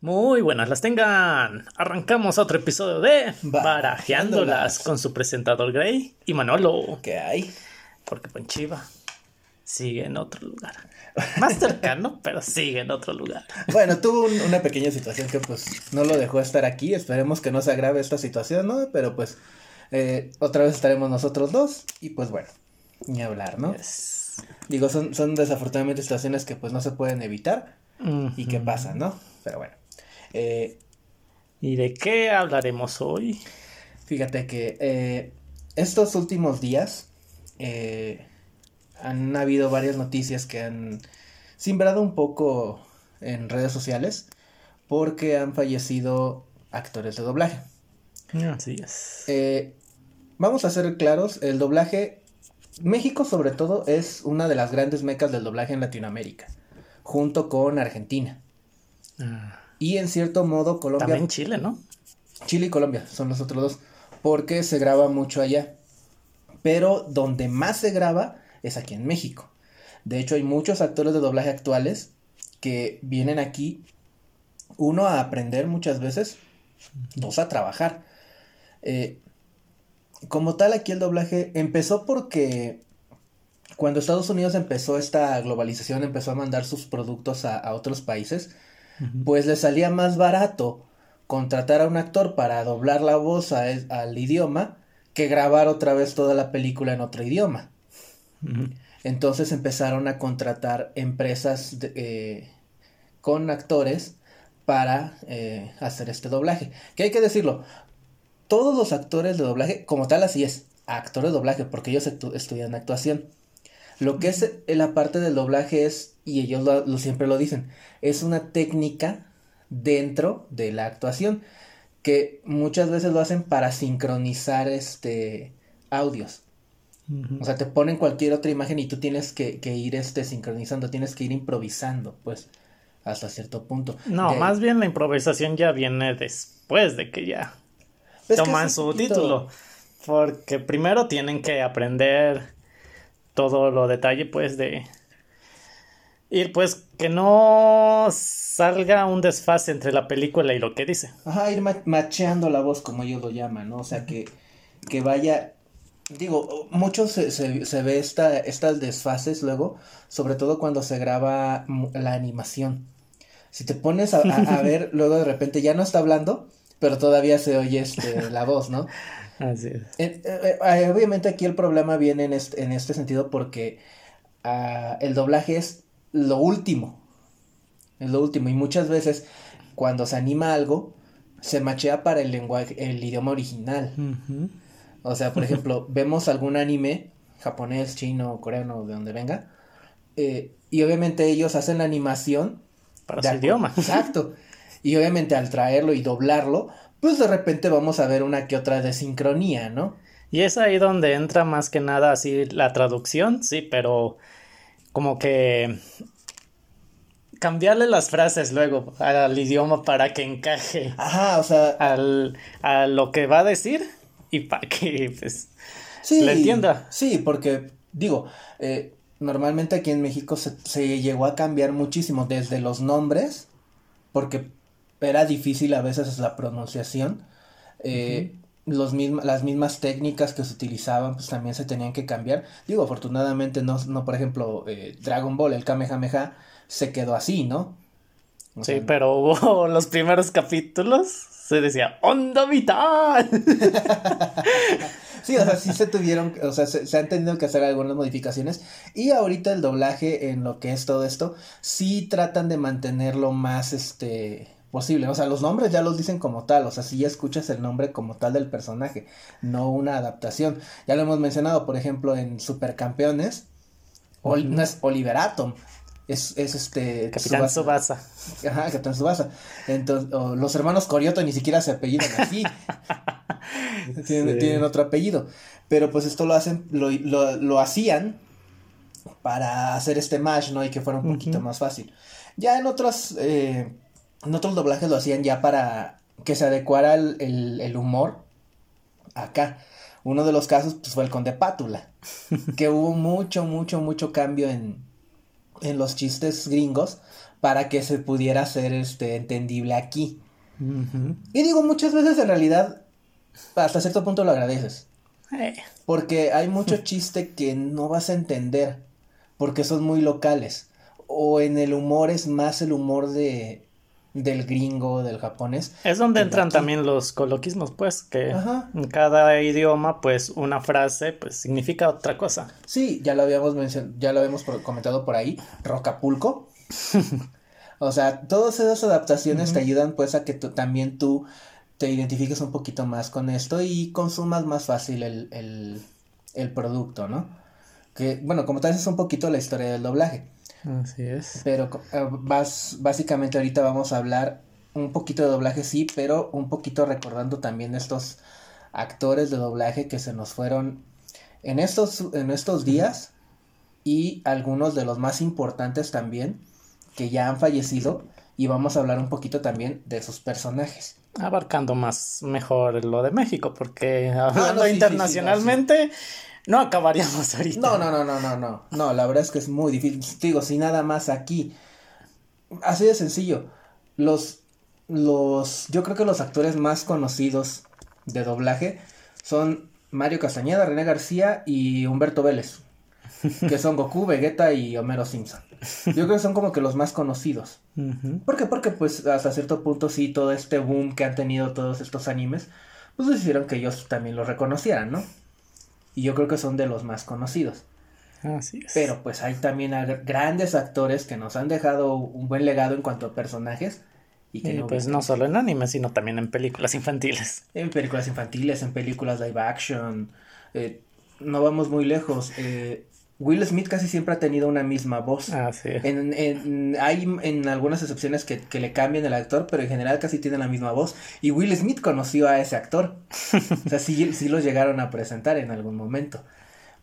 Muy buenas las tengan. Arrancamos otro episodio de Barajeándolas. Con su presentador Gray y Manolo. ¿Qué hay? Porque Ponchiva sigue en otro lugar. Más cercano, pero sigue en otro lugar. Bueno, tuvo un- una pequeña situación que pues no lo dejó estar aquí. Esperemos que no se agrave esta situación, ¿no? Pero pues eh, otra vez estaremos nosotros dos y pues bueno, ni hablar, ¿no? Yes. Digo, son, son desafortunadamente situaciones que pues no se pueden evitar y que pasan, ¿no? Pero bueno. Eh, ¿Y de qué hablaremos hoy? Fíjate que eh, estos últimos días eh, han habido varias noticias que han simbrado un poco en redes sociales porque han fallecido actores de doblaje. Así es. Eh, vamos a ser claros, el doblaje, México sobre todo es una de las grandes mecas del doblaje en Latinoamérica, junto con Argentina. Ah, Y en cierto modo Colombia... También Chile, ¿no? Chile y Colombia son los otros dos, porque se graba mucho allá. Pero donde más se graba es aquí en México. De hecho, hay muchos actores de doblaje actuales que vienen aquí, uno a aprender muchas veces, dos a trabajar. Eh, como tal, aquí el doblaje empezó porque cuando Estados Unidos empezó esta globalización, empezó a mandar sus productos a, a otros países, Pues le salía más barato contratar a un actor para doblar la voz a al idioma que grabar otra vez toda la película en otro idioma. Entonces empezaron a contratar empresas de- eh, con actores para eh, hacer este doblaje. Que hay que decirlo, todos los actores de doblaje, como tal así es, actores de doblaje, porque ellos actu- estudian actuación. Lo que es eh, la parte del doblaje es, y ellos lo, lo- siempre lo dicen, es una técnica dentro de la actuación, que muchas veces lo hacen para sincronizar este audios. O sea, te ponen cualquier otra imagen y tú tienes que, que ir este, sincronizando, tienes que ir improvisando, pues, hasta cierto punto. No, De- más bien la improvisación ya viene después de que ya toman su poquito- título. Porque primero tienen que aprender todo lo detalle, pues, de ir, pues, que no salga un desfase entre la película y lo que dice. Ajá, ir ma- macheando la voz, como ellos lo llaman, ¿no? O sea, que, que vaya... Digo, mucho se, se, se ve esta, estas desfases luego, sobre todo cuando se graba la animación. Si te pones a, a- a ver, luego de repente ya no está hablando, pero todavía se oye este, la voz, ¿no? Así es. Eh, eh, eh, obviamente aquí el problema viene en este, en este sentido porque ah, el doblaje es lo último. Es lo último. Y muchas veces cuando se anima algo, se machea para el lenguaje, el idioma original. O sea, por ejemplo, vemos algún anime japonés, chino, coreano, de donde venga. eh, y obviamente ellos hacen la animación Para de su idioma. Exacto. Y obviamente al traerlo y doblarlo, pues de repente vamos a ver una que otra desincronía, ¿no? Y es ahí donde entra más que nada así la traducción, sí, pero como que cambiarle las frases luego al idioma para que encaje Ajá, o sea, al, a lo que va a decir y para que pues sí. le entienda. Sí, porque digo, eh, normalmente aquí en México se, se llegó a cambiar muchísimo desde los nombres, porque era difícil a veces la pronunciación. eh, los misma- las mismas técnicas que se utilizaban pues también se tenían que cambiar. Digo, afortunadamente no, no por ejemplo, eh, Dragon Ball, el Kamehameha, se quedó así, ¿no? O Sí, pero hubo los primeros capítulos se decía onda vital. Sí, o sea, sí se tuvieron, o sea, se, se han tenido que hacer algunas modificaciones. Y ahorita el doblaje en lo que es todo esto, sí tratan de mantenerlo más, este, posible. O sea, los nombres ya los dicen como tal, o sea, si ya escuchas el nombre como tal del personaje, no una adaptación. Ya lo hemos mencionado, por ejemplo, en Supercampeones, Ol- no es Oliver Atom. Es, es este. Capitán Subasa. Ajá, Capitán Subasa. Entonces, los hermanos Corioto ni siquiera se apellidan así. tienen, Sí. tienen otro apellido. Pero pues esto lo hacen, lo, lo, lo hacían para hacer este match, ¿no? Y que fuera un poquito más fácil. Ya en otros, eh, en otros doblajes lo hacían ya para que se adecuara el, el, el humor acá. Uno de los casos pues, fue el Conde Pátula, que hubo mucho, mucho, mucho cambio en, en los chistes gringos para que se pudiera hacer este entendible aquí. Y digo, muchas veces en realidad, hasta cierto punto lo agradeces. Eh. Porque hay mucho chiste que no vas a entender, porque son muy locales. O en el humor es más el humor de del gringo, del japonés. Es donde entran también los coloquismos, pues, que en cada idioma, pues, una frase, pues, significa otra cosa. Sí, ya lo habíamos mencionado, ya lo habíamos comentado por ahí, Rocapulco. o sea, todas esas adaptaciones te ayudan, pues, a que también tú te identifiques un poquito más con esto y consumas más fácil el, el, el producto, ¿no? Que, bueno, como tal, es un poquito la historia del doblaje. Así es. Pero eh, básicamente ahorita vamos a hablar un poquito de doblaje, sí, pero un poquito recordando también estos actores de doblaje que se nos fueron en estos, en estos días y algunos de los más importantes también que ya han fallecido y vamos a hablar un poquito también de sus personajes. Abarcando más mejor lo de México, porque ah, hablando internacionalmente no acabaríamos ahorita. No, no, no, no, no, no. No, la verdad es que es muy difícil. Digo, si nada más aquí. Así de sencillo. Los, los, yo creo que los actores más conocidos de doblaje son Mario Castañeda, René García y Humberto Vélez. Que son Goku, Vegeta y Homero Simpson. Yo creo que son como que los más conocidos. ¿Por qué? Porque pues hasta cierto punto sí, todo este boom que han tenido todos estos animes, pues hicieron que ellos también los reconocieran, ¿no? Y yo creo que son de los más conocidos. Así es. Pero pues hay también grandes actores que nos han dejado un buen legado en cuanto a personajes. Y que no pues no solo en anime, sino también en películas infantiles. En películas infantiles, en películas live action. Eh, no vamos muy lejos. Eh, Will Smith casi siempre ha tenido una misma voz. Ah, sí. En, en, hay en algunas excepciones que, que, le cambian el actor, pero en general casi tiene la misma voz. Y Will Smith conoció a ese actor. o sea, sí, sí lo llegaron a presentar en algún momento.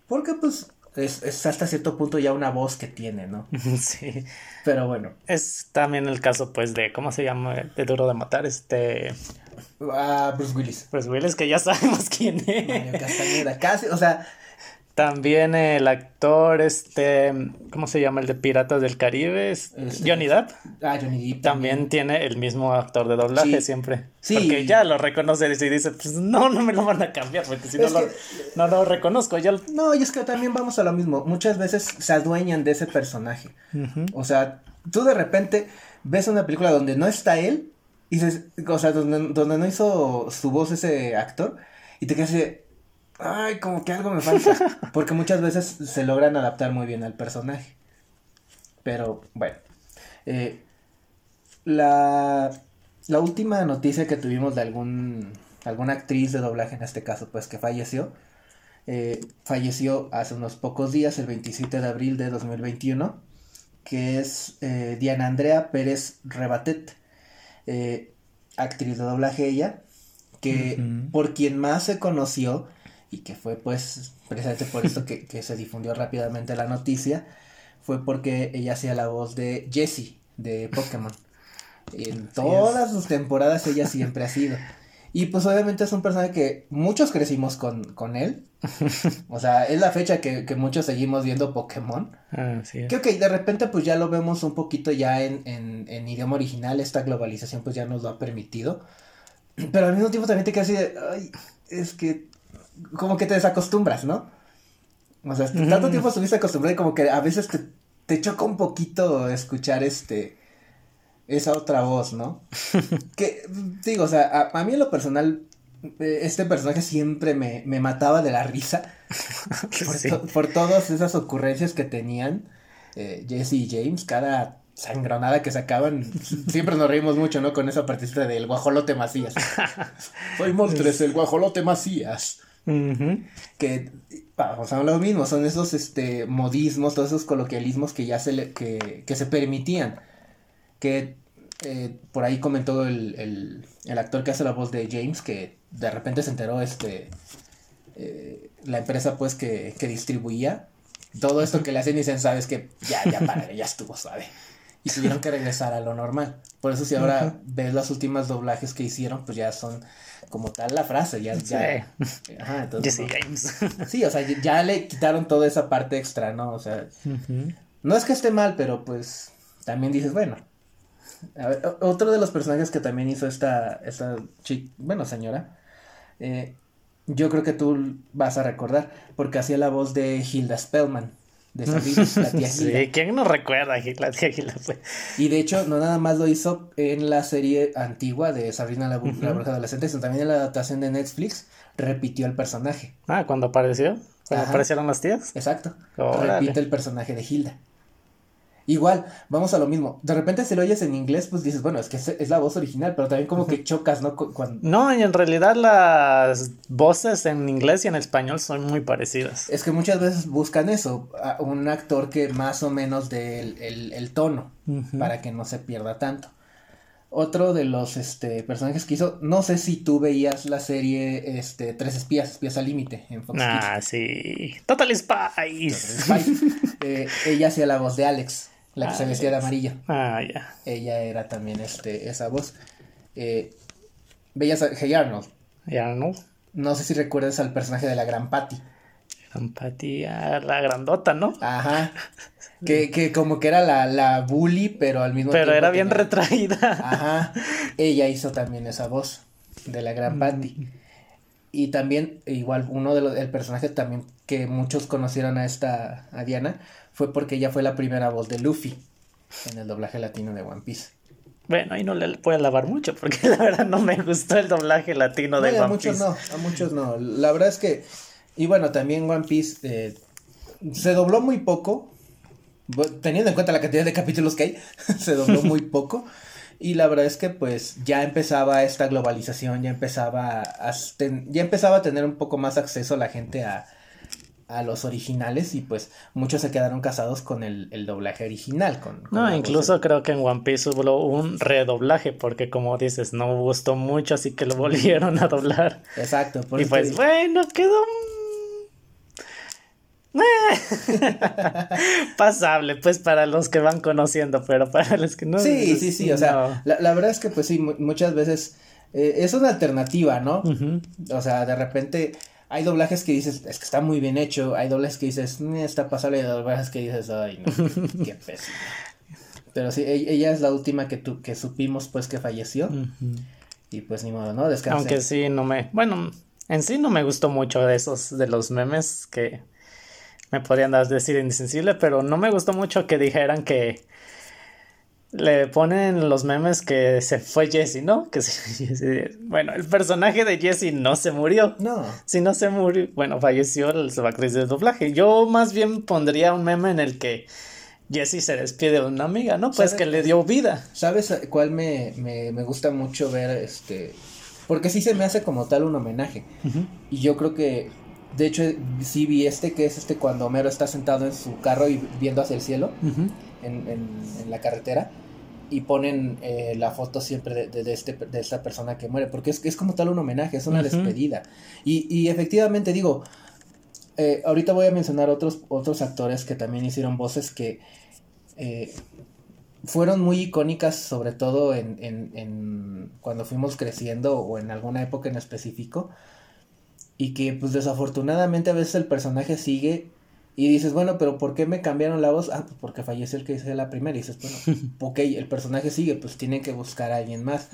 Porque pues es, es, hasta cierto punto ya una voz que tiene, ¿no? Sí. Pero bueno. Es también el caso, pues, de, ¿cómo se llama? De Duro de Matar, este... Ah, Bruce Willis. Bruce Willis, que ya sabemos quién es. Mario Castañeda, casi, o sea, también el actor, este, ¿cómo se llama? El de Piratas del Caribe, este, Johnny Depp. Ah, Johnny Depp. También, tiene el mismo actor de doblaje siempre. Sí. Porque ya lo reconoce y dice, pues no, no me lo van a cambiar, porque si no, lo, no lo reconozco. Ya No, y es que también vamos a lo mismo. Muchas veces se adueñan de ese personaje. O sea, tú de repente ves una película donde no está él, y dices, o sea, donde, donde no hizo su voz ese actor, y te quedas ay, como que algo me falta. Porque muchas veces se logran adaptar muy bien al personaje. Pero bueno. Eh, la, la última noticia que tuvimos de algún, alguna actriz de doblaje, en este caso, pues que falleció. Eh, falleció hace unos pocos días, el 27 de abril de 2021, que es eh, Diana Andrea Pérez Rebatet, actriz de doblaje ella, que por quien más se conoció y que fue pues precisamente por eso que, que, se difundió rápidamente la noticia, fue porque ella hacía la voz de Jessie de Pokémon. En todas sus temporadas ella siempre ha sido. Y pues obviamente es un personaje que muchos crecimos con, con él. O sea, es la fecha que, que muchos seguimos viendo Pokémon. Ah, sí. Que ok, de repente pues ya lo vemos un poquito ya en, en, en idioma original. Esta globalización pues ya nos lo ha permitido. Pero al mismo tiempo también te quedas así de, ay, es que como que te desacostumbras, ¿no? O sea, tanto tiempo estuviste acostumbrado y como que a veces te, te choca un poquito escuchar este esa otra voz, ¿no? que digo, o sea, a, mí en lo personal eh, este personaje siempre me, me mataba de la risa por, por, todas esas ocurrencias que tenían eh, Jesse y James, cada sangronada que sacaban, siempre nos reímos mucho, ¿no? Con esa partida del guajolote Macías. Soy Montres, el guajolote Macías. Que, vamos a lo mismo, son esos este, modismos, todos esos coloquialismos que ya se, le, que, que se permitían. Que eh, por ahí comentó el, el, el, actor que hace la voz de James que de repente se enteró este eh, la empresa pues que, que distribuía todo esto que le hacen y dicen, sabes que ya, ya para, ya estuvo suave. Y tuvieron que regresar a lo normal. Por eso si ahora ves las últimas doblajes que hicieron, pues ya son como tal la frase, ya, ya. Ajá, entonces. Sí, o sea, ya le quitaron toda esa parte extra, ¿no? O sea, no es que esté mal, pero pues también dices, bueno, A ver, o- otro de los personajes que también hizo esta, esta chica, bueno, señora, eh, yo creo que tú vas a recordar, porque hacía la voz de Hilda Spellman, de Sabrina, la tía Hilda. Sí, ¿quién no recuerda a la tía Gilda? Pues, Y de hecho, no nada más lo hizo en la serie antigua de Sabrina la, Bu- la bruja adolescente, sino también en la adaptación de Netflix repitió el personaje. Ah, cuando apareció. Cuando Ajá. aparecieron las tías. Exacto. Repite el personaje de Hilda. Igual, vamos a lo mismo. De repente si lo oyes en inglés, pues dices, bueno, es que es, la voz original, pero también como que chocas, ¿no? Cu- Cuando... No, y en realidad las voces en inglés y en español son muy parecidas. Es que muchas veces buscan eso, a un actor que más o menos dé el, el- el tono, para que no se pierda tanto. Otro de los este, personajes que hizo, no sé si tú veías la serie este, Tres Espías, Espías al Límite en Fox Kids. Ah, sí. Total Spice. Spy. Eh, ella hacía la voz de Alex, la que se vestía de amarillo. Ah, ya. Ella era también este, esa voz. Eh, a Hey Arnold. Ya no. No sé si recuerdas al personaje de la Gran Patty. Empatía, la grandota, ¿no? Ajá. Que, que como que era la, la bully, pero al mismo Pero tiempo. era bien tenía- retraída. Ajá. Ella hizo también esa voz de la Mm. Gran Patty. Y también, igual, uno de los, el personaje también que muchos conocieron a esta, a Diana, fue porque ella fue la primera voz de Luffy en el doblaje latino de One Piece. Bueno, ahí no le puedo alabar mucho porque la verdad no me gustó el doblaje latino de No, y a One muchos Piece. no, a muchos no. La verdad es que, y bueno, también One Piece eh, se dobló muy poco, teniendo en cuenta la cantidad de capítulos que hay, se dobló muy poco. Y la verdad es que pues ya empezaba esta globalización, ya empezaba a, ten- ya empezaba a tener un poco más acceso la gente a, a los originales y pues muchos se quedaron casados con el, el doblaje original. Con, No, voz incluso creo que en One Piece hubo un redoblaje porque como dices, no gustó mucho, así que lo volvieron a doblar. Exacto. por Y pues bueno, quedó eh, pasable, pues para los que van conociendo, pero para los que no. Sí, pues, sí, sí, o sea, la, la verdad es que pues sí, mu- muchas veces eh, es una alternativa, ¿no? O sea, de repente hay doblajes que dices, es que está muy bien hecho, hay doblajes que dices, "Mm, está pasable, y hay doblajes que dices, ay, no, qué, pésimo. Pero sí, e- ella es la última que, tu, que supimos pues que falleció y pues ni modo, ¿no? Descansa. Aunque sí, no me. Bueno, en sí no me gustó mucho de esos, de los memes que me podrían dar decir insensible, pero no me gustó mucho que dijeran que le ponen los memes que se fue Jesse, ¿no? Que se- bueno, el personaje de Jesse no se murió. No, Si no se murió, bueno, falleció el su actriz de doblaje. Yo más bien pondría un meme en el que Jesse se despide de una amiga, ¿no? Pues que le dio vida. ¿sabes cuál me, me, me gusta mucho ver este? Porque sí se me hace como tal un homenaje. Y yo creo que, de hecho, sí vi este, que es este cuando Homero está sentado en su carro y viendo hacia el cielo, en, en, en la carretera, y ponen eh, la foto siempre de, de, de este, de esta persona que muere, porque es, es como tal un homenaje, es una despedida. Y, y efectivamente digo, eh, ahorita voy a mencionar otros, otros actores que también hicieron voces que eh, fueron muy icónicas, sobre todo en, en, en cuando fuimos creciendo o en alguna época en específico. Y que pues desafortunadamente a veces el personaje sigue y dices, bueno, pero ¿por qué me cambiaron la voz? Ah, pues porque falleció el que hice la primera. Y dices, bueno, ok, el personaje sigue, pues tienen que buscar a alguien más.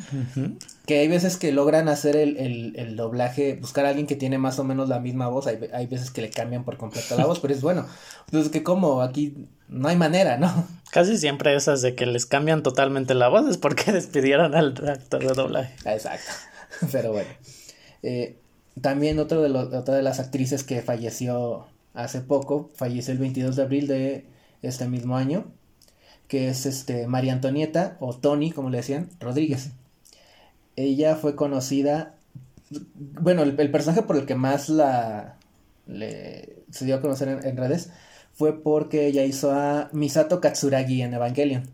Que hay veces que logran hacer el, el, el doblaje, buscar a alguien que tiene más o menos la misma voz. Hay, hay veces que le cambian por completo la voz, pero es bueno. Pues que como aquí no hay manera, ¿no? Casi siempre esas de que les cambian totalmente la voz es porque despidieron al actor de doblaje. Exacto. Pero bueno. Eh, también otro de los, otra de las actrices que falleció hace poco, falleció el 22 de abril de este mismo año, que es este María Antonieta, o Tony, como le decían, Rodríguez. Ella fue conocida, bueno, el, el personaje por el que más la le, se dio a conocer en, en redes fue porque ella hizo a Misato Katsuragi en Evangelion.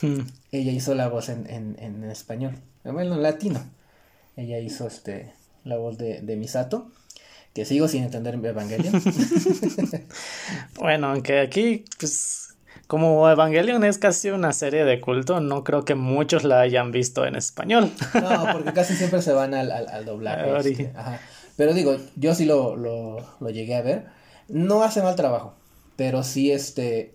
Ella hizo la voz en, en, en español, bueno, en latino. Ella hizo este la voz de, de Misato, que sigo sin entender Evangelion. Bueno, aunque aquí, pues, como Evangelion es casi una serie de culto, no creo que muchos la hayan visto en español. No, porque casi siempre se van al, al, al doblaje. Al este. Pero digo, yo sí lo, lo, lo llegué a ver. No hace mal trabajo, pero sí este...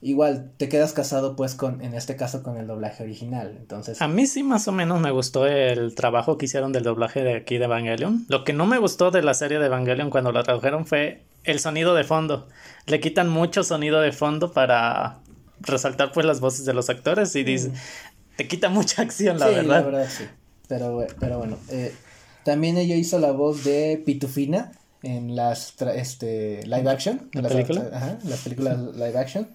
igual te quedas casado pues con, en este caso con el doblaje original. Entonces... A mí sí más o menos me gustó el trabajo que hicieron del doblaje de aquí de Evangelion. Lo que no me gustó de la serie de Evangelion cuando la tradujeron fue el sonido de fondo. Le quitan mucho sonido de fondo para resaltar pues las voces de los actores y dice, te quita mucha acción, la sí, verdad. La verdad, sí. Pero, pero bueno, eh, también ella hizo la voz de Pitufina en las este, live action. ¿La las, película? Ajá, las películas live action.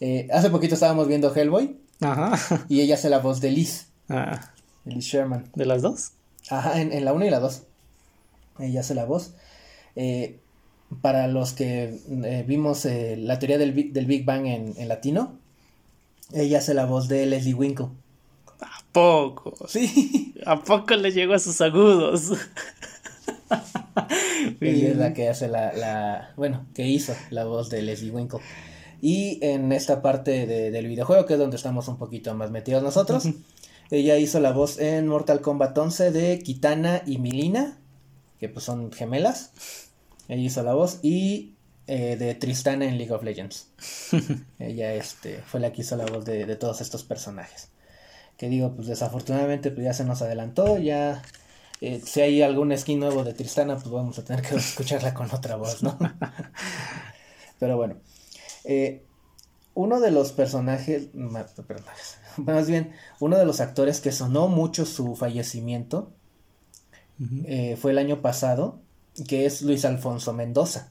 Eh, hace poquito estábamos viendo Hellboy Ajá. y ella hace la voz de Liz, Ah, Liz Sherman. ¿De las dos? Ajá, en, en la 1 y la 2. Ella hace la voz. Eh, para los que eh, vimos eh, la teoría del, Big- del Big Bang en, en latino, ella hace la voz de Leslie Winkle. ¿A poco? Sí. ¿A poco le llegó a sus agudos? Ella es la que hace la, la, bueno, que hizo la voz de Leslie Winkle. Y en esta parte de- del videojuego, que es donde estamos un poquito más metidos nosotros, ella hizo la voz en Mortal Kombat 11 de Kitana y Milina, que pues son gemelas. Ella hizo la voz y eh, de Tristana en League of Legends. ella este, fue la que hizo la voz de, de todos estos personajes. Que digo, pues desafortunadamente pues ya se nos adelantó, ya eh, si hay algún skin nuevo de Tristana, pues vamos a tener que escucharla con otra voz, ¿no? Pero bueno, eh, uno de los personajes, más bien, uno de los actores que sonó mucho su fallecimiento eh, fue el año pasado, que es Luis Alfonso Mendoza.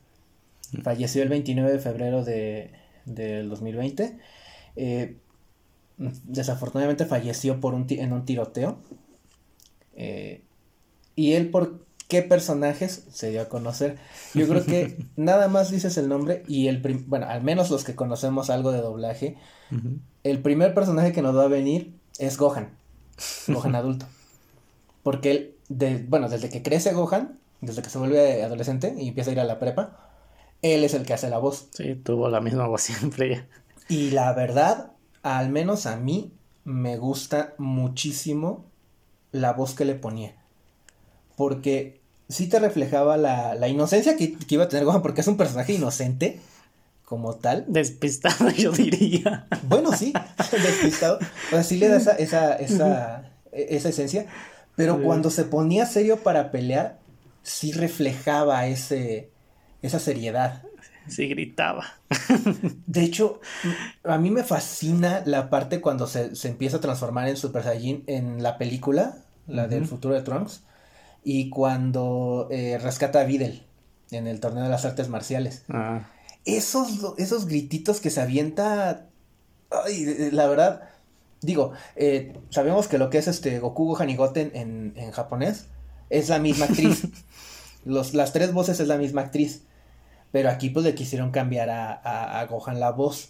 Falleció el 29 de febrero de, del 2020. Eh, desafortunadamente falleció por un en un tiroteo. Eh, y él por qué personajes se dio a conocer. Yo creo que nada más dices el nombre y el prim- bueno, al menos los que conocemos algo de doblaje, el primer personaje que nos va a venir es Gohan. Gohan adulto. Porque él, de, bueno, desde que crece Gohan, desde que se vuelve adolescente y empieza a ir a la prepa, él es el que hace la voz. Sí, tuvo la misma voz siempre ya. Y la verdad, al menos a mí, me gusta muchísimo la voz que le ponía. Porque sí te reflejaba la, la inocencia que, que iba a tener Gohan, porque es un personaje inocente, como tal. Despistado, yo diría. Bueno, sí, despistado. O sea, sí le da esa, esa, esa, e- esa esencia. Pero Sí. cuando se ponía serio para pelear, sí reflejaba ese, esa seriedad. Sí, gritaba. De hecho, a mí me fascina la parte cuando se, se empieza a transformar en Super Saiyajin en la película, la del futuro de Trunks, y cuando eh, rescata a Videl en el torneo de las artes marciales. Ah, Esos, esos grititos que se avienta, ay, la verdad, digo, eh, sabemos que lo que es este Goku Gohan y Goten en, en japonés es la misma actriz. Los, las tres voces es la misma actriz. Pero aquí pues le quisieron cambiar a, a, a Gohan la voz.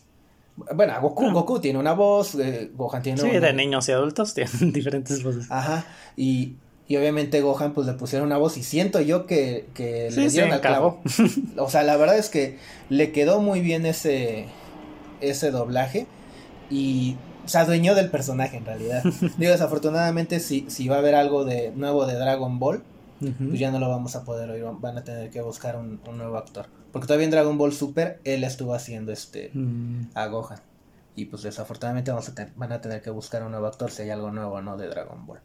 Bueno, a Goku, Ah. Goku tiene una voz, eh, Gohan tiene sí, una... de niños y adultos tienen diferentes voces. Ajá, y, y obviamente Gohan pues le pusieron una voz y siento yo que, que Sí, le dieron al clavo. O sea, la verdad es que le quedó muy bien ese, ese doblaje y se adueñó del personaje en realidad. Digo, desafortunadamente si, si va a haber algo de nuevo de Dragon Ball, pues ya no lo vamos a poder oír, van a tener que buscar un, un nuevo actor. Porque todavía en Dragon Ball Super él estuvo haciendo este Mm, a Gohan. Y pues desafortunadamente vamos a van a tener que buscar un nuevo actor si hay algo nuevo no de Dragon Ball.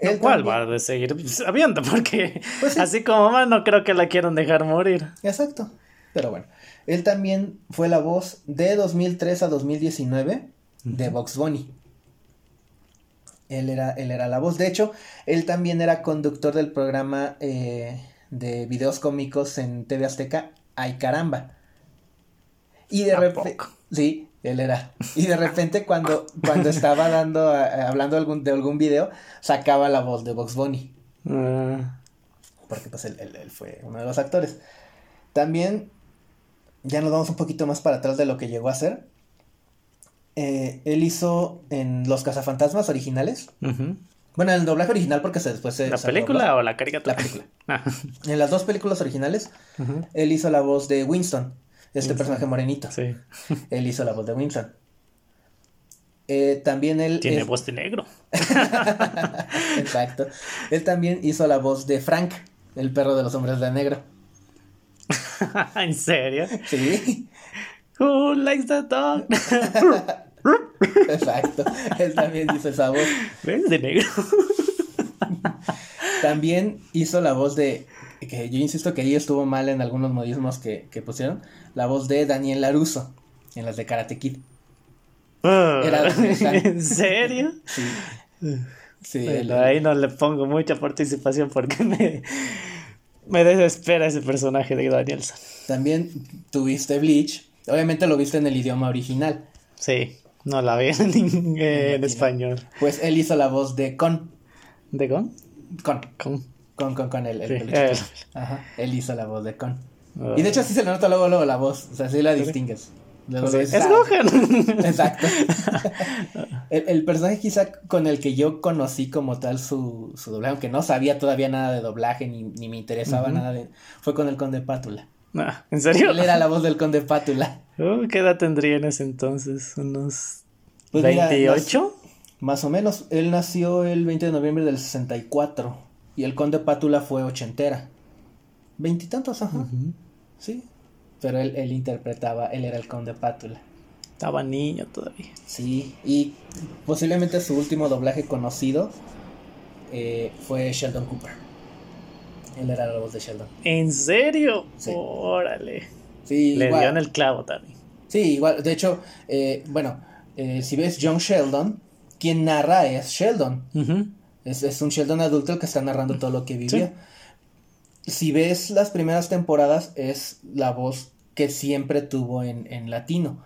Él cual va a seguir sabiendo, porque Pues sí. así como va, no creo que la quieran dejar morir. Exacto. Pero bueno, él también fue la voz de 2003 a 2019 de Box Bunny. Él era, él era la voz. De hecho, él también era conductor del programa eh, de videos cómicos en TV Azteca, Ay Caramba. Y de ¿A repente. Sí, él era. Y de repente cuando, cuando estaba dando, a- hablando algún, de algún video, sacaba la voz de Box Bunny. Ah, Porque pues él, él- él fue uno de los actores. También, ya nos vamos un poquito más para atrás de lo que llegó a hacer. Eh, él hizo en Los Cazafantasmas originales. Bueno, en el doblaje original porque se, después se... ¿La película o la caricatura? La película. Ah, En las dos películas originales, él hizo la voz de Winston, este personaje morenito. Sí, Él hizo la voz de Winston. Eh, también él... tiene es- voz de negro. Exacto. Él también hizo la voz de Frank, el perro de los hombres de negro. ¿En serio? Sí. Who likes the dog? Exacto. Él también hizo esa voz. ¿Ves? De negro. También hizo la voz de. Que yo insisto que ahí estuvo mal en algunos modismos que, que pusieron. La voz de Daniel Laruso en las de Karate Kid. Era ¿En serio? Sí. Sí, Bueno, el- ahí no le pongo mucha participación porque me, me desespera ese personaje de Danielson. También tuviste Bleach. Obviamente lo viste en el idioma original. Sí, no la vi en, en español. Pues él hizo la voz de Con. ¿De con? Con. Con. Con, con, con el, el Sí, él. Ajá. Él hizo la voz de Con. Ah. Y de hecho así se le nota luego, luego la voz. O sea, sí la distingues. Luego Sí, lo es dices, "Ah". Gohan. Exacto. el, el personaje quizá con el que yo conocí como tal su, su doblaje, aunque no sabía todavía nada de doblaje ni, ni me interesaba nada de... Fue con el Conde Pátula. Ah, ¿En serio? Él era la voz del Conde Pátula. Oh, ¿Qué edad tendría en ese entonces? ¿Unos Pues mira, 28? Más o menos. Él nació el 20 de noviembre del 64 y el Conde Pátula fue ochentera. Veintitantos, ajá. Sí. Pero él, él interpretaba, él era el Conde Pátula. Estaba niño todavía. Sí, y posiblemente su último doblaje conocido eh, fue Sheldon Cooper. Él era la voz de Sheldon. ¿En serio? Sí. Órale. Sí, Le igual. dio en el clavo también. Sí, igual. De hecho, eh, bueno, eh, si ves John Sheldon, quien narra es Sheldon. Es, es un Sheldon adulto el que está narrando todo lo que vivió. Si ves las primeras temporadas, es la voz que siempre tuvo en, en latino.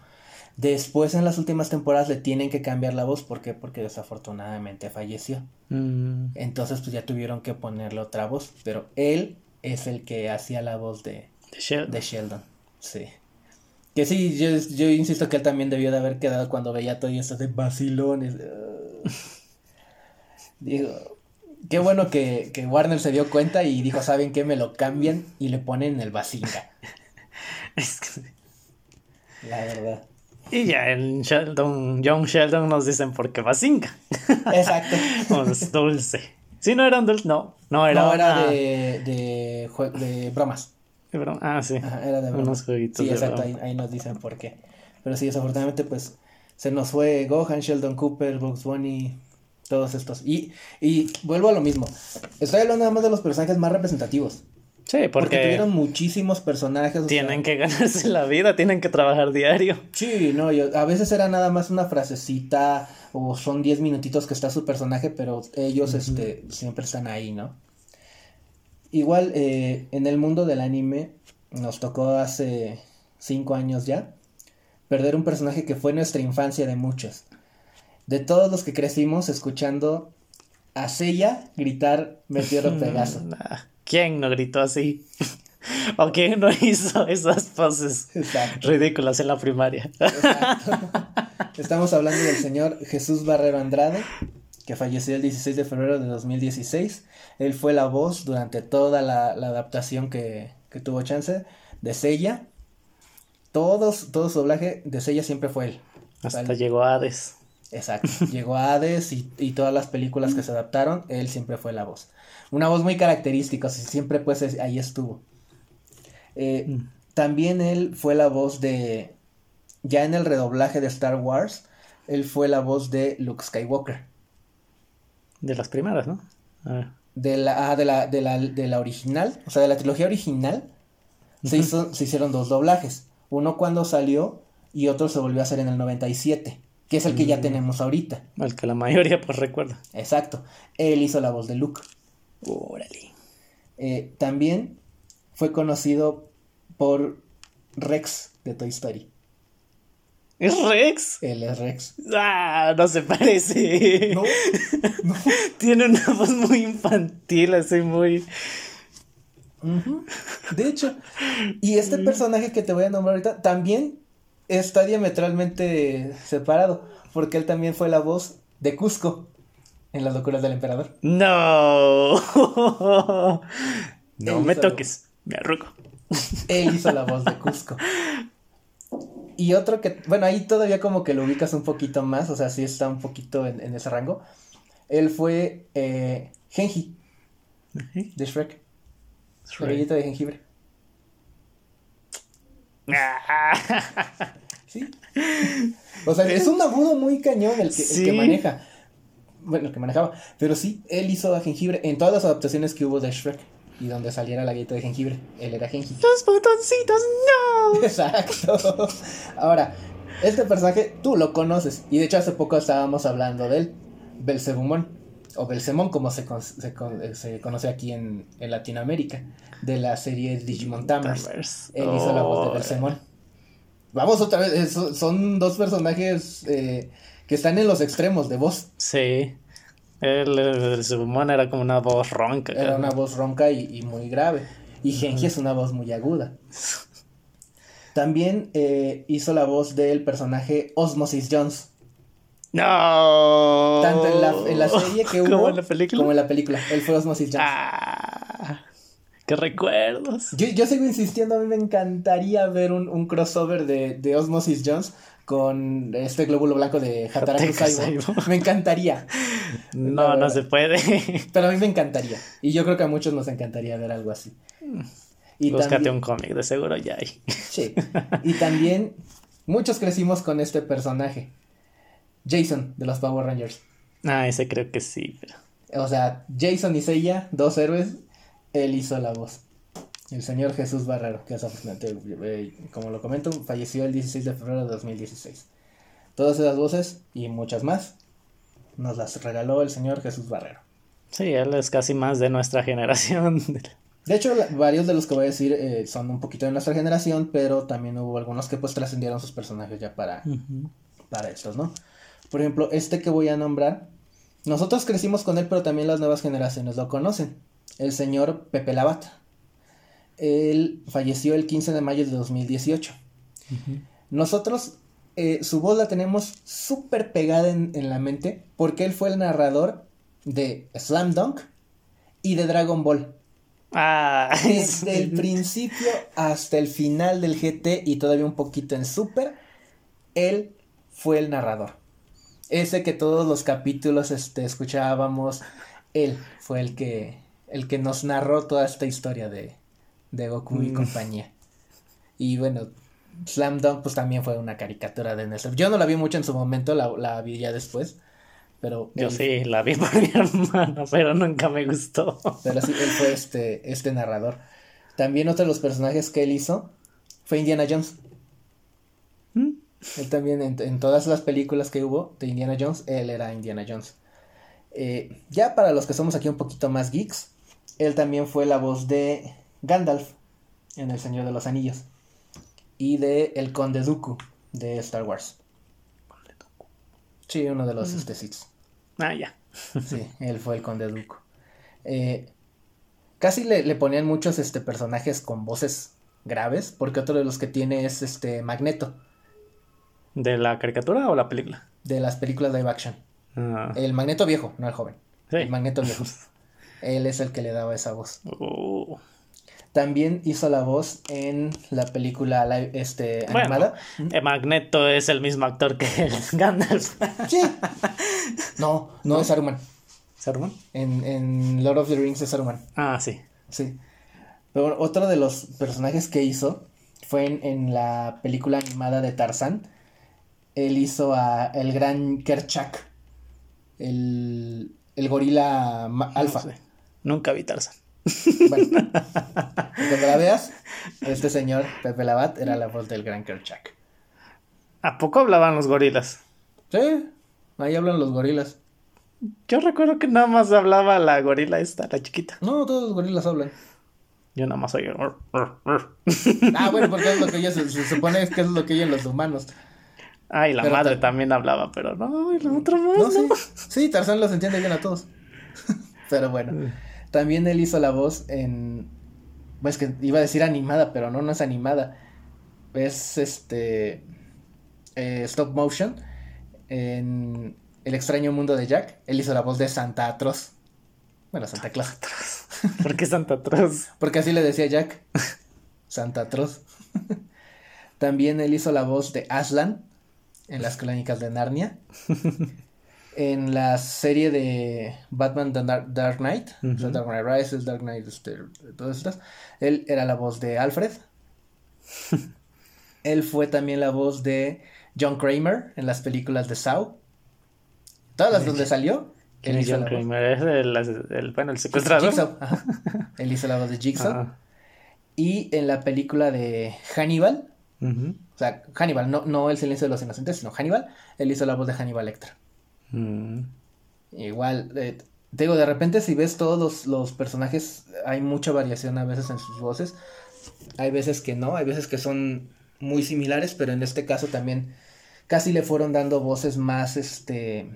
Después, en las últimas temporadas, le tienen que cambiar la voz. ¿Por qué? Porque desafortunadamente falleció. Mm, Entonces, pues ya tuvieron que ponerle otra voz. Pero él es el que hacía la voz de, de Sheldon. de Sheldon. Sí. Que sí, yo, yo insisto que él también debió de haber quedado cuando veía todo eso de vacilones. Digo, qué bueno que, que Warner se dio cuenta y dijo, ¿saben qué? Me lo cambian y le ponen el Basinga. Es que- La verdad. Y ya en Sheldon, John Sheldon nos dicen por qué Basinga. Exacto. O es dulce. Si no era un dulce, no. No era, No, era una- de, de, de bromas. de broma. Ah, sí. Ajá, era de Unos bromas. jueguitos Sí, de exacto, broma. ahí, ahí nos dicen por qué. Pero sí, desafortunadamente, pues, se nos fue Gohan, Sheldon Cooper, Bugs Bunny, todos estos. Y, y vuelvo a lo mismo. Estoy hablando nada más de los personajes más representativos. Sí, Porque, porque, tuvieron muchísimos personajes. sea, tienen que ganarse la vida, tienen que trabajar diario. Sí, no, yo, a veces era nada más una frasecita o son 10 minutitos que está su personaje, pero ellos este, siempre están ahí, ¿no? Igual eh, en el mundo del anime nos tocó hace 5 años ya perder un personaje que fue nuestra infancia de muchos. De todos los que crecimos escuchando a Seiya gritar Meteoro Pegaso. Nah, ¿Quién no gritó así? ¿O quién no hizo esas poses Exacto. ridículas en la primaria? Exacto. Estamos hablando del señor Jesús Barrero Andrade, que falleció el 16 de febrero de 2016. Él fue la voz durante toda la, la adaptación que, que tuvo chance de Sella. Todos, todo su doblaje de Sella siempre fue él. Hasta Vale. llegó Hades. Exacto. Llegó a Hades y, y todas las películas que se adaptaron, él siempre fue la voz. Una voz muy característica, siempre pues es- ahí estuvo. Eh, Mm. también él fue la voz de, ya en el redoblaje de Star Wars, él fue la voz de Luke Skywalker. De las primeras, ¿no? A ver. De la, ah, de la, de la, de la original, o sea, de la trilogía original, se, hizo, se hicieron dos doblajes. Uno cuando salió y otro se volvió a hacer en el 97, que es el que ya Mm. tenemos ahorita. El que la mayoría pues recuerda. Exacto. Él hizo la voz de Luke. Órale. Eh, también fue conocido por Rex de Toy Story. ¿Es Rex? Él es Rex. Ah, no se parece. No, no. Tiene una voz muy infantil, así muy. De hecho, y este personaje que te voy a nombrar ahorita también está diametralmente separado, porque él también fue la voz de Cusco en Las locuras del emperador. No. No Él me toques. Me arrugo. Él hizo la voz de Cusco. Y otro que, bueno, ahí todavía como que lo ubicas un poquito más, o sea, sí está un poquito en, en ese rango. Él fue eh, Genji de Shrek, el gallito de jengibre. Sí. O sea, es un agudo muy cañón el que, el que Sí. maneja. Bueno, el que manejaba. Pero sí, él hizo a jengibre en todas las adaptaciones que hubo de Shrek. Y donde saliera la galleta de jengibre, él era jengibre. Los botoncitos, no. Exacto. Ahora, este personaje tú lo conoces. Y de hecho, hace poco estábamos hablando de él. Belzebumón. O Belzemón, como se, con- se, con- eh, se conoce aquí en, en Latinoamérica. De la serie Digimon Tamers. Él hizo la voz de Oh, Belzemón. Vamos otra vez. so- Son dos personajes eh, que están en los extremos de voz. Sí. El, el era como una voz ronca. Era una voz ronca y, y muy grave. Y Genji es una voz muy aguda. También eh, hizo la voz del personaje Osmosis Jones. No. Tanto en la, en la serie que hubo Como en la película. como en la película. Él fue Osmosis Jones. Ah, qué recuerdos. Yo, yo sigo insistiendo, a mí me encantaría ver un, un crossover de, de Osmosis Jones con este glóbulo blanco de Hataraku. Me encantaría. No, no se puede. Pero a mí me encantaría. Y yo creo que a muchos nos encantaría ver algo así. Y Búscate también- un cómic, de seguro ya hay. Sí. Y también muchos crecimos con este personaje. Jason de los Power Rangers. Ah, ese creo que sí, pero. O sea, Jason y Seiya, dos héroes, él hizo la voz. El señor Jesús Barrero, que desafortunadamente, eh, como lo comento, falleció el 16 de febrero de 2016. Todas esas voces y muchas más nos las regaló el señor Jesús Barrero. Sí, él es casi más de nuestra generación. De hecho, varios de los que voy a decir eh, son un poquito de nuestra generación, pero también hubo algunos que pues trascendieron sus personajes ya para, para estos, ¿no? Por ejemplo, este que voy a nombrar, nosotros crecimos con él, pero también las nuevas generaciones lo conocen. El señor Pepe Lavata. Él falleció el 15 de mayo de 2018. Nosotros, eh, su voz la tenemos súper pegada en, en la mente, porque él fue el narrador de Slam Dunk y de Dragon Ball. Ah, Desde el principio hasta el final del GT y todavía un poquito en Super, él fue el narrador. Ese que todos los capítulos este, escuchábamos, él fue el que, el que nos narró toda esta historia de, de Goku y Mm. compañía. Y bueno, Slam Dunk pues también fue una caricatura de Nestor. Yo no la vi mucho en su momento, la, la vi ya después, pero... Yo él- sí, la vi por mi hermano, pero nunca me gustó. Pero sí, él fue este, este narrador. También otro de los personajes que él hizo fue Indiana Jones. ¿Mm? Él también, en, en todas las películas que hubo de Indiana Jones, él era Indiana Jones. Eh, ya para los que somos aquí un poquito más geeks, él también fue la voz de Gandalf en El Señor de los Anillos. Y de El Conde Dooku de Star Wars. Sí, uno de los este, Siths. Ah, ya. Sí, él fue el conde Dooku. Eh, casi le, le ponían muchos este, personajes con voces graves, porque otro de los que tiene es este Magneto, ¿De la caricatura o la película? de las películas live action. Ah, El Magneto viejo, no el joven. sí. El Magneto viejo. Él es el que le daba esa voz. Uh, También hizo la voz en la película live, este, Bueno. animada. eh, Magneto es el mismo actor que el Gandalf. Sí. No, no es Saruman. ¿Saruman? En, en Lord of the Rings es Saruman. Ah, sí. Sí. Pero bueno, otro de los personajes que hizo fue en, en la película animada de Tarzán. Él hizo a el gran Kerchak, el, el gorila ma- alfa. No sé. Nunca vi Tarzan. Bueno, cuando la veas, este señor Pepe Labat era la voz del gran Kerchak. ¿A poco hablaban los gorilas? Sí, ahí hablan los gorilas. Yo recuerdo que nada más hablaba la gorila esta, la chiquita. No, todos los gorilas hablan. Yo nada más oía. "Ur, ur, ur". Ah, bueno, porque es lo que ellos se, se supone que es lo que oyen los humanos. Ah, y la Pero madre tam- también hablaba, pero no, y la otra más. No, No, sí. Sí, Tarzán los entiende bien a todos. pero bueno. También él hizo la voz en. Pues que iba a decir animada, pero no, no es animada. Es este. eh, stop motion. En El extraño mundo de Jack. Él hizo la voz de Santa Atroz. Bueno, Santa Claus. ¿Por qué Santa Atroz? Porque así le decía Jack. Santa Atroz. También él hizo la voz de Aslan. En las crónicas de Narnia. en la serie de Batman The Dark, Dark Knight, o sea, Ujú. Dark Knight Rises, Dark Knight, este, todas estas, él era la voz de Alfred. Él fue también la voz de John Kramer en las películas de Saw. Todas las donde salió. Él hizo John la voz. Kramer es el, el- bueno, el secuestrador. Jigsaw. Él hizo la voz de Jigsaw. Ah, Y en la película de Hannibal, o sea, Hannibal, no, no El silencio de los inocentes, sino Hannibal, él hizo la voz de Hannibal Lecter. Mm. Igual, eh, te digo, de repente si ves todos los, los personajes, hay mucha variación a veces en sus voces. Hay veces que no, hay veces que son muy similares, pero en este caso también casi le fueron dando voces más, este,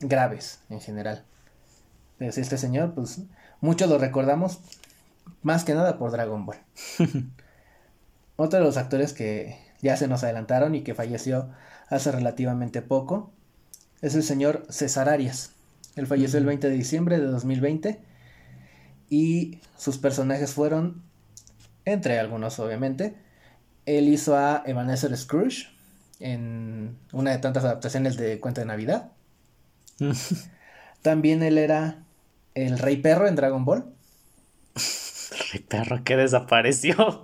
graves en general. Pero sí, este señor, pues, muchos lo recordamos más que nada por Dragon Ball. Otro de los actores que ya se nos adelantaron y que falleció hace relativamente poco es el señor César Arias. Él falleció el 20 de diciembre de 2020 y sus personajes fueron, entre algunos obviamente, él hizo a Ebenezer Scrooge en una de tantas adaptaciones de Cuento de Navidad. También él era el Rey Perro en Dragon Ball. Rey perro que desapareció.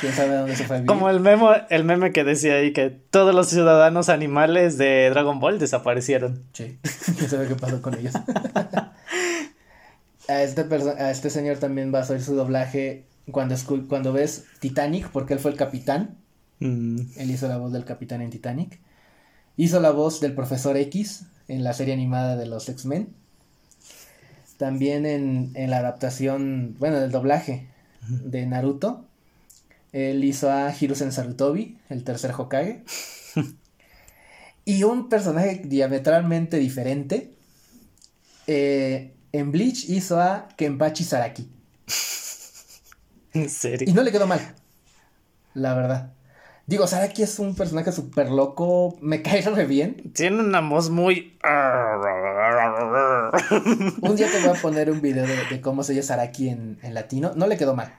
¿Quién sabe dónde se fue? Como el memo, el meme que decía ahí que todos los ciudadanos animales de Dragon Ball desaparecieron. Sí, quién sabe qué pasó con ellos. a, este a este señor también va a oír su doblaje cuando, cuando ves Titanic, porque él fue el capitán. Mm. Él hizo la voz del capitán en Titanic. Hizo la voz del profesor X en la serie animada de los X-Men. También en, en la adaptación, bueno, del doblaje de Naruto. Él hizo a Hiruzen Sarutobi, el tercer Hokage. y un personaje diametralmente diferente. eh, en Bleach hizo a Kenpachi Saraki. En serio. Y no le quedó mal. La verdad. Digo, Saraki es un personaje súper loco. Me cae re bien. Tiene una voz muy. Un día te voy a poner un video de, de cómo se oye Saraki en, en latino. No le quedó mal.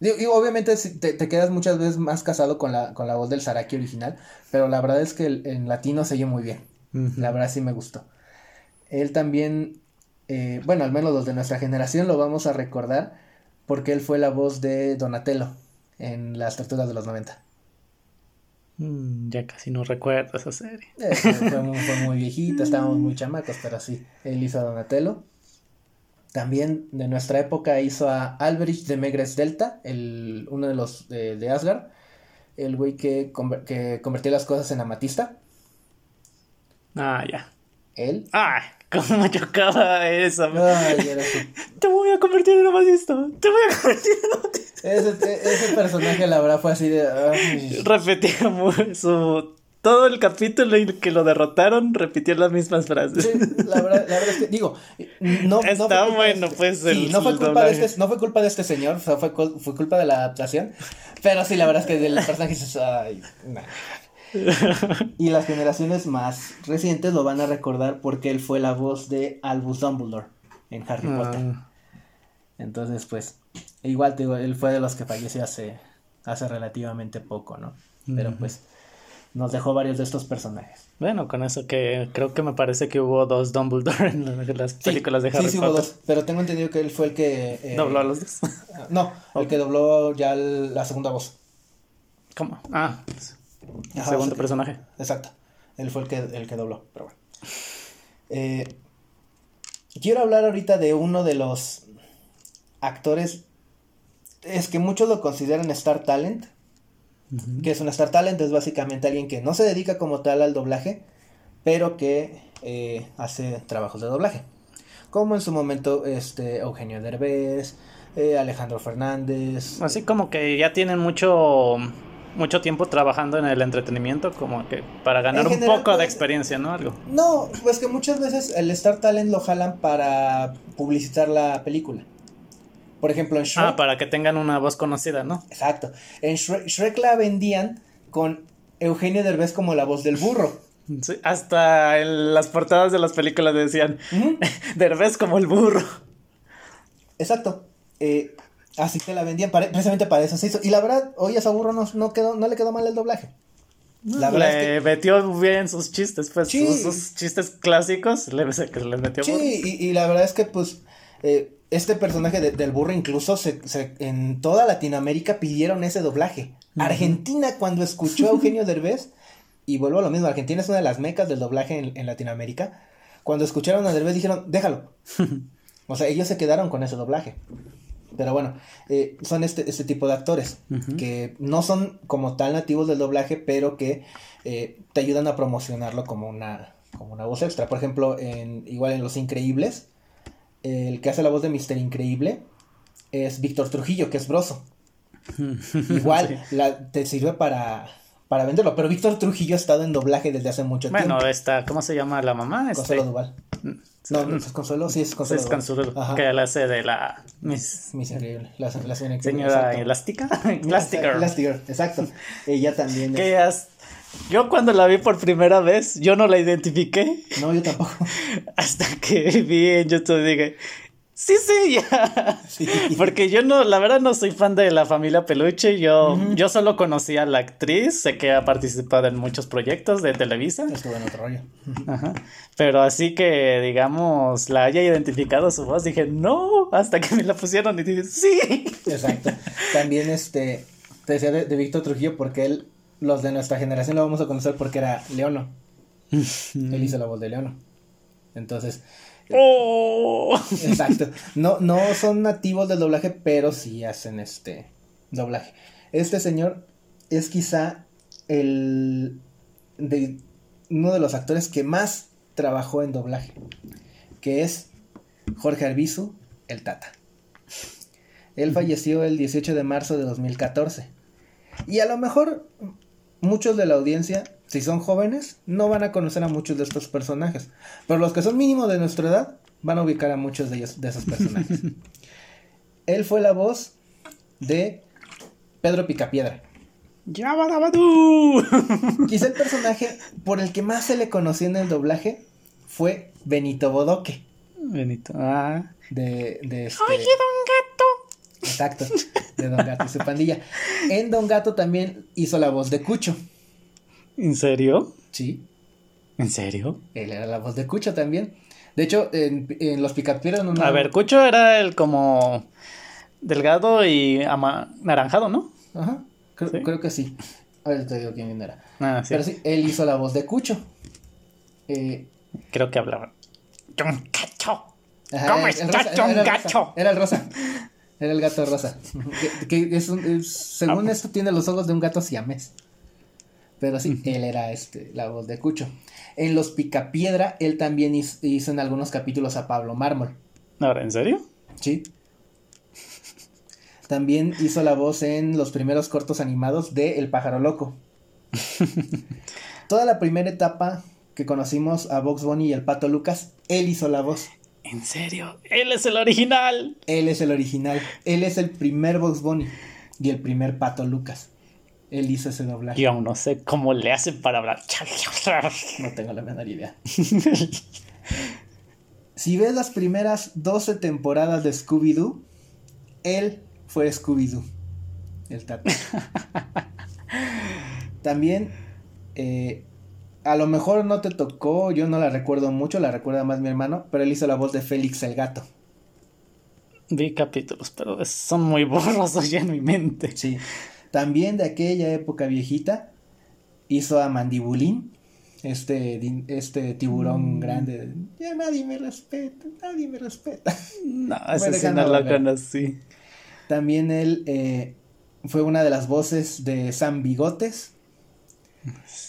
Digo, obviamente te, te quedas muchas veces más casado con la, con la voz del Saraki original. Pero la verdad es que el- en latino se oye muy bien. La verdad sí me gustó. Él también, eh, bueno, al menos los de nuestra generación lo vamos a recordar porque él fue la voz de Donatello en las tortugas de los 90. Mm, ya casi no recuerdo esa serie. Eh, fue, muy, fue muy viejita, estábamos muy chamacos, pero sí, él hizo a Donatello. También de nuestra época hizo a Alberich de Megres Delta, el, uno de los de, de Asgard, el güey que, conver- que convertía las cosas en amatista. Ah, ya. Él. Ay, cómo chocaba eso. Ay, era Te voy a convertir en amatista. Te voy a convertir en ese, ese personaje, la verdad, fue así de. ay. Repetía su. Todo el capítulo en que lo derrotaron, repitió las mismas frases. Sí, la verdad, la verdad es que, digo, no, no fue Está de bueno, este- pues, sí, el- no fue el culpa de este, no fue culpa de este señor, o sea, fue, fue culpa de la adaptación, pero sí, la verdad es que del personaje dices, ay, nah. Y las generaciones más recientes lo van a recordar porque él fue la voz de Albus Dumbledore en Harry Potter. Ah, Entonces, pues, igual te digo, él fue de los que falleció hace, hace relativamente poco, ¿no? Pero pues, nos dejó varios de estos personajes. bueno, con eso que creo que me parece que hubo dos Dumbledore en la- en las Sí, películas de sí, Harry sí hubo Potter. dos, pero tengo entendido que él fue el que... eh, Dobló a los dos. No, el que dobló ya el- la segunda voz. ¿Cómo? Ah, pues, el Ajá, segundo personaje. Exacto. Él fue el que, el que dobló, pero bueno. Eh, quiero hablar ahorita de uno de los actores. Es que muchos lo consideran Star Talent. Que es un Star Talent, es básicamente alguien que no se dedica como tal al doblaje, pero que eh, hace trabajos de doblaje. Como en su momento este Eugenio Derbez, eh, Alejandro Fernández. Así como que ya tienen mucho mucho tiempo trabajando en el entretenimiento, como que para ganar un poco de pues, experiencia, ¿no? Algo. No, pues que muchas veces el Star Talent lo jalan para publicitar la película. Por ejemplo, en Shrek. Ah, para que tengan una voz conocida, ¿no? Exacto. En Shrek, Shrek la vendían con Eugenio Derbez como la voz del burro. Sí, hasta en las portadas de las películas decían Ujú, Derbez como el burro. Exacto. Eh, así te la vendían precisamente para eso se hizo. Y la verdad, hoy a ese burro no, no, quedó, no le quedó mal el doblaje. La verdad le es metió bien sus chistes, pues Sí. sus, sus chistes clásicos, le, les metió Sí, burro. y, y la verdad es que pues eh, este personaje del burro incluso se, en toda Latinoamérica pidieron ese doblaje. Argentina cuando escuchó a Eugenio Derbez, y vuelvo a lo mismo, Argentina es una de las mecas del doblaje en, Latinoamérica, cuando escucharon a Derbez dijeron, déjalo. o sea, ellos se quedaron con ese doblaje. Pero bueno, eh, son este, este tipo de actores que no son como tal nativos del doblaje, pero que eh, te ayudan a promocionarlo como una, como una voz extra. Por ejemplo, en, igual en Los Increíbles, el que hace la voz de Mister Increíble es Víctor Trujillo, que es broso. Igual te sirve para, para venderlo, pero Víctor Trujillo ha estado en doblaje desde hace mucho tiempo. Bueno, esta, ¿cómo se llama la mamá? Consuelo este... Duval. No, no, es Consuelo, sí es Consuelo. Es Consuelo, que la hace de la Miss... Miss Increíble, la, la señora Elástica. Elastigirl. Elastigirl, exacto. Ella también es... has... Yo cuando la vi por primera vez, yo no la identifiqué. No, yo tampoco. Hasta que vi en YouTube dije, sí, sí, ya. Porque yo no, la verdad no soy fan de la familia Peluche. Yo, yo solo conocí a la actriz, sé que ha participado en muchos proyectos de Televisa. Estuvo en otro rollo. Ajá. Pero así que, digamos, la haya identificado su voz, dije, no, hasta que me la pusieron y dije, sí. Exacto. También este, te decía de, de Víctor Trujillo porque él los de nuestra generación lo vamos a conocer porque era Leono. Él hizo la voz de Leono. Entonces. ¡Oh! Exacto. No, no son nativos del doblaje, pero sí hacen este doblaje. Este señor es quizá el de uno de los actores que más trabajó en doblaje, que es Jorge Arbizu, el Tata. Él falleció el 18 de marzo de 2014. Y a lo mejor muchos de la audiencia, si son jóvenes, no van a conocer a muchos de estos personajes. Pero los que son mínimo de nuestra edad, van a ubicar a muchos de ellos, de esos personajes. Él fue la voz de Pedro Picapiedra. ¡Ya tú! Quizá el personaje por el que más se le conoció en el doblaje fue Benito Bodoque. Benito, ah. De, de este... Oye, don Gato. Exacto, de Don Gato y su pandilla. En Don Gato también hizo la voz de Cucho. ¿En serio? Sí. ¿En serio? Él era la voz de Cucho también. De hecho, en, en Los Picapiedras no... A ver, Cucho era el como delgado y ama... naranjado, ¿no? Ajá, creo, que sí. A ver, te digo quién era. Ah, sí. Pero sí, él hizo la voz de Cucho. Eh... Creo que hablaba. Don. ¿Cómo está, Don Gacho? Era el rosa. Era el gato rosa. que, es según ah. esto tiene los ojos de un gato siamés. Pero sí, él era este, la voz de Cucho. En Los Picapiedra, él también hizo, en algunos capítulos a Pablo Mármol. ¿Ahora, en serio? Sí. También hizo la voz en los primeros cortos animados de El pájaro loco. Toda la primera etapa que conocimos a Box Bunny y el pato Lucas, él hizo la voz. ¿En serio? Él es el original. Él es el original. Él es el primer Box Bunny y el primer Pato Lucas. Él hizo ese doblaje. Yo no sé cómo le hacen para hablar. No tengo la menor idea. si ves las primeras 12 temporadas de Scooby-Doo, él fue Scooby-Doo. El tato. También eh, a lo mejor no te tocó, yo no la recuerdo mucho, la recuerda más mi hermano, pero él hizo la voz de Félix el gato. Vi capítulos, pero son muy borrosos ya en mi mente. Sí. También de aquella época viejita hizo a Mandibulín, este, este tiburón mm. grande. Ya nadie me respeta, nadie me respeta. No, ese sí no lo conocí. También él eh, fue una de las voces de San Bigotes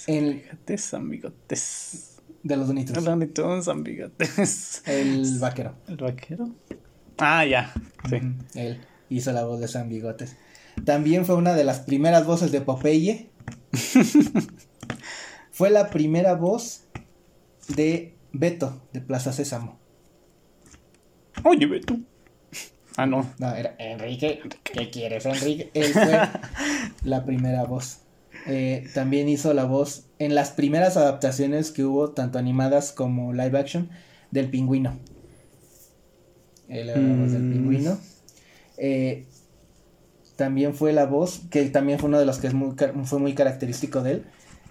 el... Bigotes, ambigotes. De los bonitos. Los bonitos, ambigotes. El vaquero. ¿El vaquero? Ah, ya. Sí. Él hizo la voz de San Bigotes. También fue una de las primeras voces de Popeye. fue la primera voz de Beto, de Plaza Sésamo. Oye, Beto. Ah, no. No, era Enrique. ¿Qué quieres, Enrique? Él fue la primera voz. Eh, también hizo la voz en las primeras adaptaciones que hubo, tanto animadas como live action, del pingüino. Él era la voz del mm. pingüino. Eh, también fue la voz, que también fue uno de los que es muy, fue muy característico de él,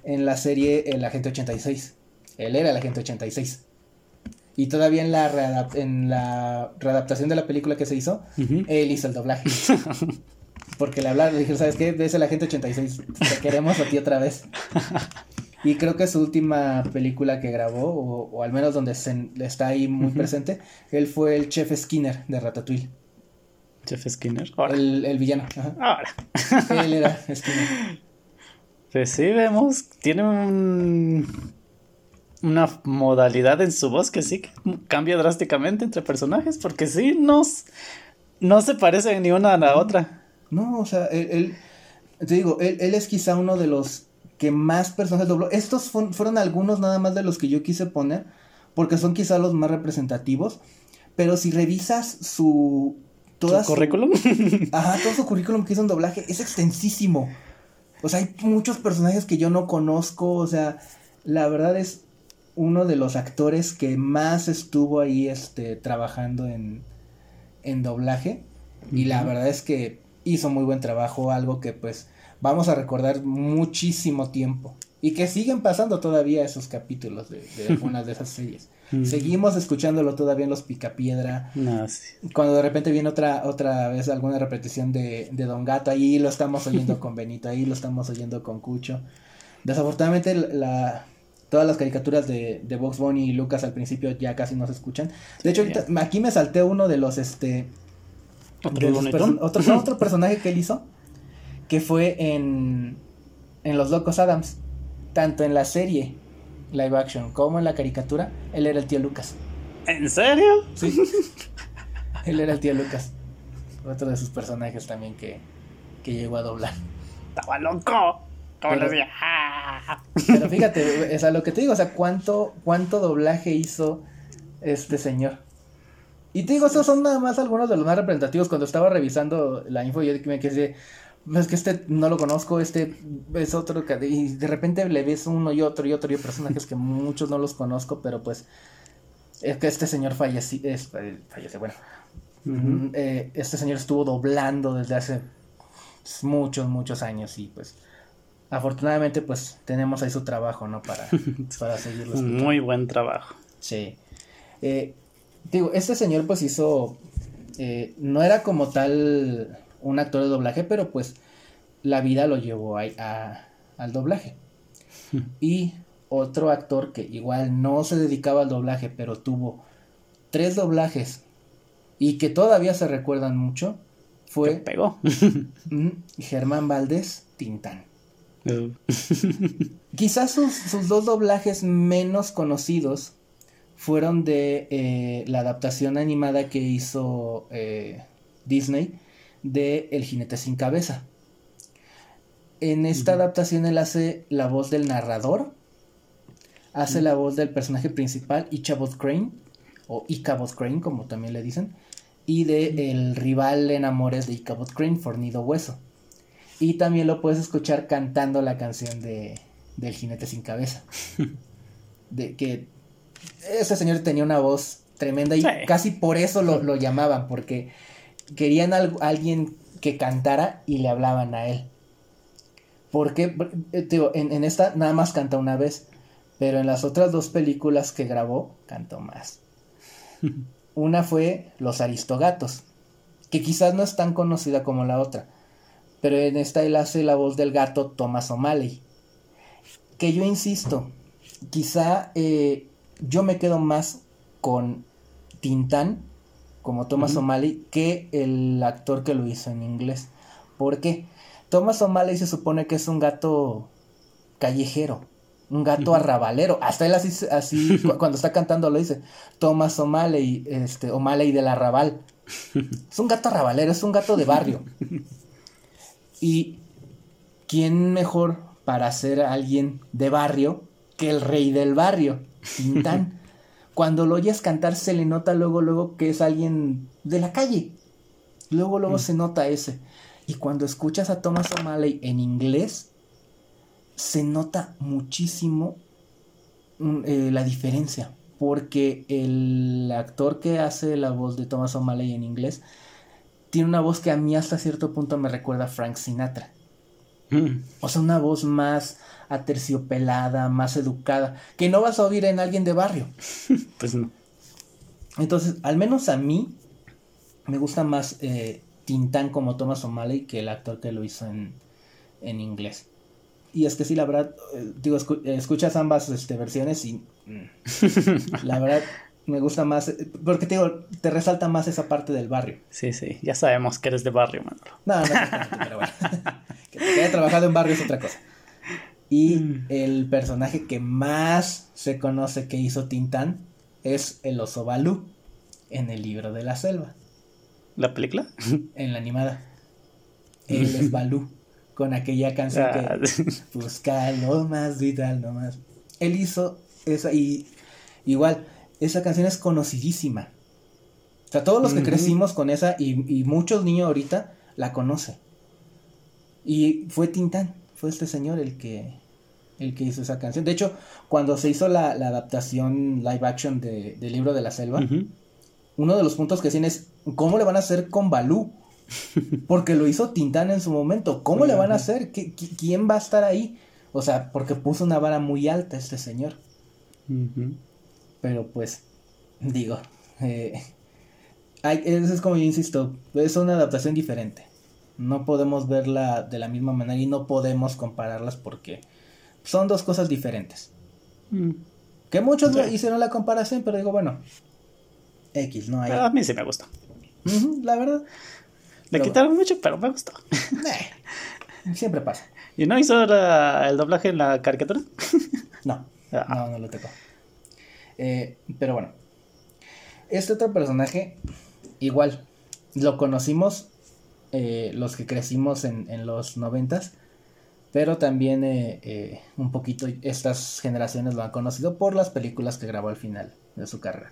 en la serie El Agente 86. Él era el Agente 86. Y todavía en la, en la readaptación de la película que se hizo, él hizo el doblaje. Porque le hablaron, le dijeron, ¿sabes qué? Ves a la gente 86, te queremos a ti otra vez. Y creo que su última película que grabó, o, al menos donde se, está ahí muy presente, él fue el chef Skinner de Ratatouille. Chef Skinner. El, el, villano. Ahora. Él era Skinner. Pues sí, vemos, tiene un, una modalidad en su voz que sí cambia drásticamente entre personajes, porque sí, no, no se parecen ni una a la otra. No, o sea, él, te digo, él, él, es quizá uno de los que más personas dobló. Estos fueron algunos nada más de los que yo quise poner, porque son quizá los más representativos, pero si revisas su... Toda ¿Su currículum? Ajá, todo su currículum que hizo en doblaje es extensísimo. O sea, hay muchos personajes que yo no conozco, o sea, la verdad es uno de los actores que más estuvo ahí este, trabajando en, en doblaje. Y la verdad es que hizo muy buen trabajo, algo que pues vamos a recordar muchísimo tiempo. Y que siguen pasando todavía esos capítulos de, de algunas de esas series. Seguimos escuchándolo todavía en los Picapiedra. No, Cuando de repente viene otra, otra vez alguna repetición de, de Don Gato, ahí lo estamos oyendo con Benito, ahí lo estamos oyendo con Cucho. Desafortunadamente la, todas las caricaturas de, de Box Bunny y Lucas al principio ya casi no se escuchan. De hecho, aquí me salté uno de los este ¿Otro, otro, otro personaje que él hizo que fue en en Los Locos Adams, tanto en la serie live action como en la caricatura, él era el tío Lucas. ¿En serio? Sí. él era el tío Lucas. Otro de sus personajes también que, que llegó a doblar. Estaba loco. Pero, ah". pero fíjate, es a lo que te digo, o sea, cuánto, cuánto doblaje hizo este señor. Y te digo, esos son nada más algunos de los más representativos. Cuando estaba revisando la info, yo me quedé, es que este no lo conozco, este es otro, y de repente le ves uno y otro y otro y personajes que muchos no los conozco, pero pues es que este señor falleció, es, fallece, bueno, mm, eh, este señor estuvo doblando desde hace muchos, muchos años y pues afortunadamente pues tenemos ahí su trabajo, ¿no? Para, para seguirlo. Muy buen trabajo. Sí. Eh, digo, este señor pues hizo, eh, no era como tal un actor de doblaje, pero pues la vida lo llevó a, al doblaje. y otro actor que igual no se dedicaba al doblaje, pero tuvo tres doblajes y que todavía se recuerdan mucho, fue pegó? Germán Valdés Tintán. Uh. Quizás sus, dos doblajes menos conocidos fueron de eh, la adaptación animada que hizo eh, Disney de El jinete sin cabeza. En esta adaptación él hace la voz del narrador, hace la voz del personaje principal, Ichabod Crane, o Ichabod Crane, como también le dicen, y de el rival en amores de Ichabod Crane, Fornido Hueso. Y también lo puedes escuchar cantando la canción de del jinete sin cabeza. de que ese señor tenía una voz tremenda y casi por eso lo, lo llamaban, porque querían alguien que cantara y le hablaban a él. Porque, eh, en, en, esta nada más canta una vez, pero en las otras dos películas que grabó, cantó más. una fue Los Aristogatos, que quizás no es tan conocida como la otra, pero en esta él hace la voz del gato Thomas O'Malley. Que yo insisto, quizá eh, yo me quedo más con Tintán como Thomas O'Malley que el actor que lo hizo en inglés. ¿Por qué? Thomas O'Malley se supone que es un gato callejero, un gato arrabalero. Hasta él así, así cuando está cantando lo dice. Thomas O'Malley, este, O'Malley del arrabal. Es un gato arrabalero, es un gato de barrio. Y quién mejor para ser alguien de barrio que el rey del barrio, Tintán. Cuando lo oyes cantar se le nota luego, luego que es alguien de la calle. Luego, luego mm. se nota ese. Y cuando escuchas a Thomas O'Malley en inglés, se nota muchísimo mm, eh, la diferencia. Porque el actor que hace la voz de Thomas O'Malley en inglés tiene una voz que a mí hasta cierto punto me recuerda a Frank Sinatra. Mm. O sea, una voz más aterciopelada, más educada, que no vas a oír en alguien de barrio. pues no. Entonces, al menos a mí me gusta más eh, Tintán como Thomas O'Malley que el actor que lo hizo en, en inglés. Y es que sí, la verdad, eh, digo, escuchas ambas este, versiones y mm, la verdad me gusta más, porque te digo, te resalta más esa parte del barrio. Sí, sí, ya sabemos que eres de barrio, Manolo. No, no, pero bueno. que haya trabajado en barrio es otra cosa. Y mm. el personaje que más se conoce que hizo Tintán es el oso Balú en el libro de la selva. ¿La película? En la animada. Él es Balú con aquella canción que ah, busca lo más vital, no más. Él hizo esa y igual, esa canción es conocidísima. O sea, todos los que crecimos con esa y, y, muchos niños ahorita la conocen. Y fue Tintán, fue este señor el que el que hizo esa canción. De hecho, cuando se hizo la, adaptación live action de, del libro de la selva, uno de los puntos que tiene es cómo le van a hacer con Balú. Porque lo hizo Tintán en su momento. ¿Cómo le van a hacer? ¿Quién va a estar ahí? O sea, porque puso una vara muy alta este señor. Pero pues, digo, eh, eso es como yo insisto, es una adaptación diferente. No podemos verla de la misma manera y no podemos compararlas porque son dos cosas diferentes. Mm. Que muchos hicieron la comparación, pero digo, bueno, X, no hay. a mí sí me gustó. la verdad. Le quitaron mucho, pero me gustó. siempre pasa. ¿Y no hizo el doblaje en la caricatura? no, ah. no, no lo tocó. Eh, pero bueno, este otro personaje, igual, lo conocimos eh, los que crecimos en, los noventas, pero también eh, un poquito estas generaciones lo han conocido por las películas que grabó al final de su carrera.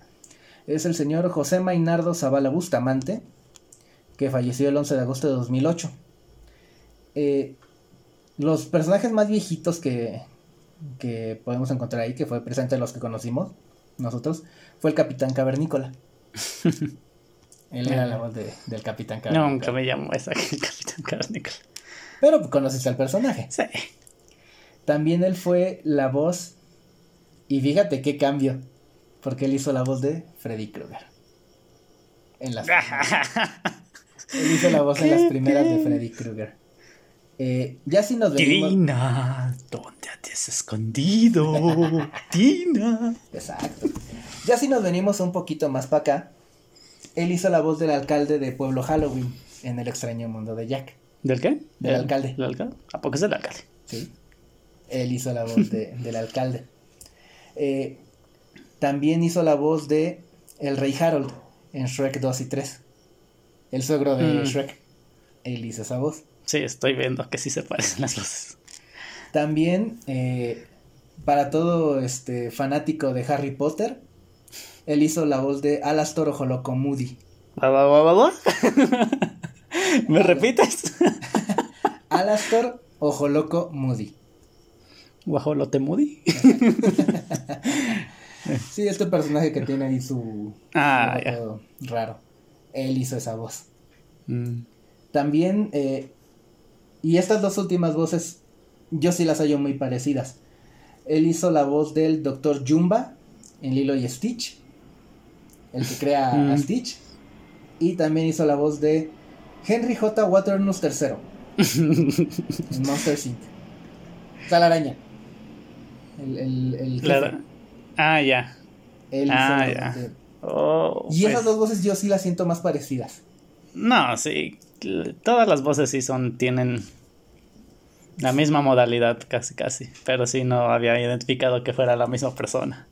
Es el señor José Mainardo Zavala Bustamante, que falleció el 11 de agosto de 2008. Eh, los personajes más viejitos que, que podemos encontrar ahí, que fue presente los que conocimos nosotros, fue el Capitán Cavernícola. Él era la voz del Capitán Cavernícola. Nunca me llamó esa el Capitán Cavernícola. Pero conociste al personaje. Sí. También él fue la voz. Y fíjate qué cambio. Porque él hizo la voz de Freddy Krueger. En las. Él hizo la voz en las primeras de Freddy Krueger. Eh, ya si nos venimos. Tina, ¿dónde te has escondido? Tina. Exacto. Ya si nos venimos un poquito más para acá, él hizo la voz del alcalde de Pueblo Halloween en El extraño mundo de Jack. ¿Del qué? Del alcalde. ¿Del alcalde? ¿A poco es del alcalde? Sí. Él hizo la voz del alcalde. Eh, también hizo la voz de el rey Harold en Shrek 2 y 3 el suegro de mm. Shrek. Él hizo esa voz. Sí, estoy viendo que sí se parecen las voces. También, eh, para todo este fanático de Harry Potter, él hizo la voz de Alastor Ojoloco Moody. ¿Me repites? Alastor Ojoloco Moody. ¿Guajolote Moody? sí, este personaje que tiene ahí su... Ah, raro él hizo esa voz. Mm. También, eh, y estas dos últimas voces, yo sí las hallo muy parecidas. Él hizo la voz del Dr. Jumba en Lilo y Stitch, el que crea a. Stitch. Y también hizo la voz de Henry J. Waternoose III en Monster Inc. O sea, la araña. El, el, el Ah, ya. Él ah, ya. Oh, y esas pues. dos voces yo sí las siento más parecidas. No, sí. Todas las voces sí son, tienen la misma modalidad, casi, casi. Pero sí no había identificado que fuera la misma persona.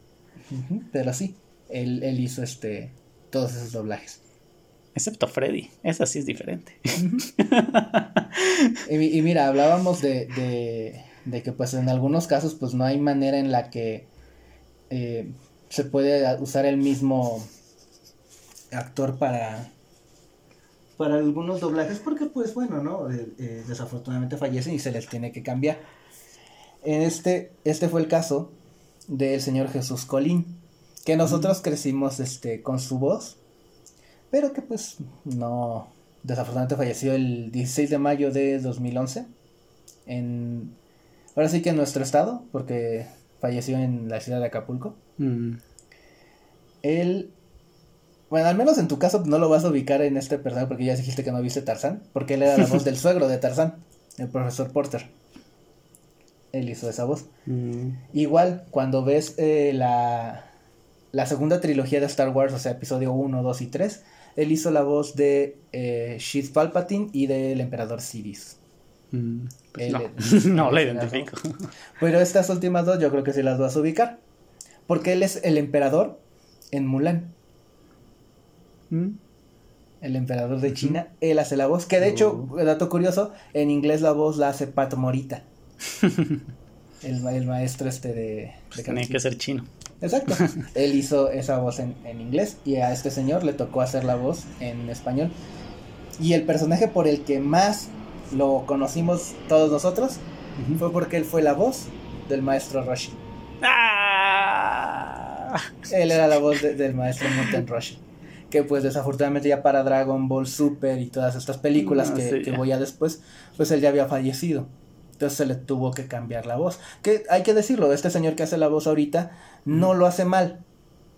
pero sí, él, hizo este todos esos doblajes. Excepto Freddy, esa sí es diferente. y, mira, hablábamos de, de, que pues en algunos casos pues no hay manera en la que eh, se puede usar el mismo actor para para algunos doblajes porque pues bueno no eh, eh, desafortunadamente fallecen y se les tiene que cambiar este este fue el caso del señor Jesús Colín que nosotros crecimos este con su voz pero que pues no desafortunadamente falleció el 16 de mayo de 2011 en ahora sí que en nuestro estado porque falleció en la ciudad de Acapulco. Mm. Él Bueno, al menos en tu caso no lo vas a ubicar en este personaje porque ya dijiste que no viste Tarzán, porque él era la voz del suegro de Tarzán, el profesor Porter. Él hizo esa voz. Mm. Igual, cuando ves eh, la, la segunda trilogía de Star Wars, o sea, episodio 1, 2 y 3, él hizo la voz de eh, Sheath Palpatine y del Emperador Sidious. Mm, pues Él- no, la identifico. Pero estas últimas dos yo creo que sí las vas a ubicar. Porque él es el emperador en Mulan. Mm. El emperador de China, él hace la voz. Que de hecho, dato curioso, en inglés la voz la hace Pat Morita. el, ma- el maestro este de, de Tenía que ser chino. Exacto. Él hizo esa voz en, en inglés y a este señor le tocó hacer la voz en español. Y el personaje por el que más lo conocimos todos nosotros fue porque él fue la voz del maestro Roshi. ¡Ah! Él era la voz de- del maestro Muten Roshi. Que pues desafortunadamente ya para Dragon Ball Super y todas estas películas Ah, que, sí. que voy a después, pues él ya había fallecido. Entonces se le tuvo que cambiar la voz. Que hay que decirlo, este señor que hace la voz ahorita no lo hace mal.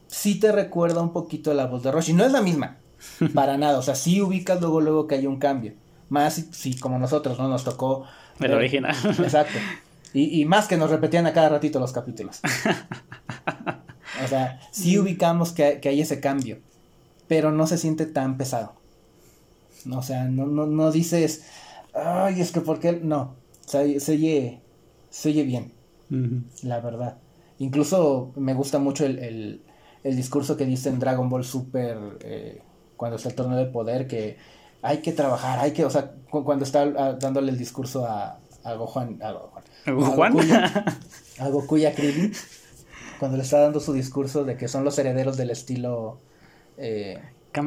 Sí te recuerda un poquito a la voz de Roshi. No es la misma, para nada. O sea, sí ubicas luego, luego que hay un cambio. Más si, como nosotros, ¿no? Nos tocó... El ver- original. Exacto. Y, y más que nos repetían a cada ratito los capítulos. O sea, sí ubicamos que, hay- que hay ese cambio, pero no se siente tan pesado. No, O sea, no, no, no dices, ay, es que porque no, se, se oye, se oye bien, la verdad. Incluso me gusta mucho el, el, el discurso que dice en Dragon Ball Super eh, cuando está el torneo de poder, que hay que trabajar, hay que, o sea, cu- cuando está dándole el discurso a, a Gohan, a Gohan, a- a Goku y a Krillin, cuando le está dando su discurso de que son los herederos del estilo eh,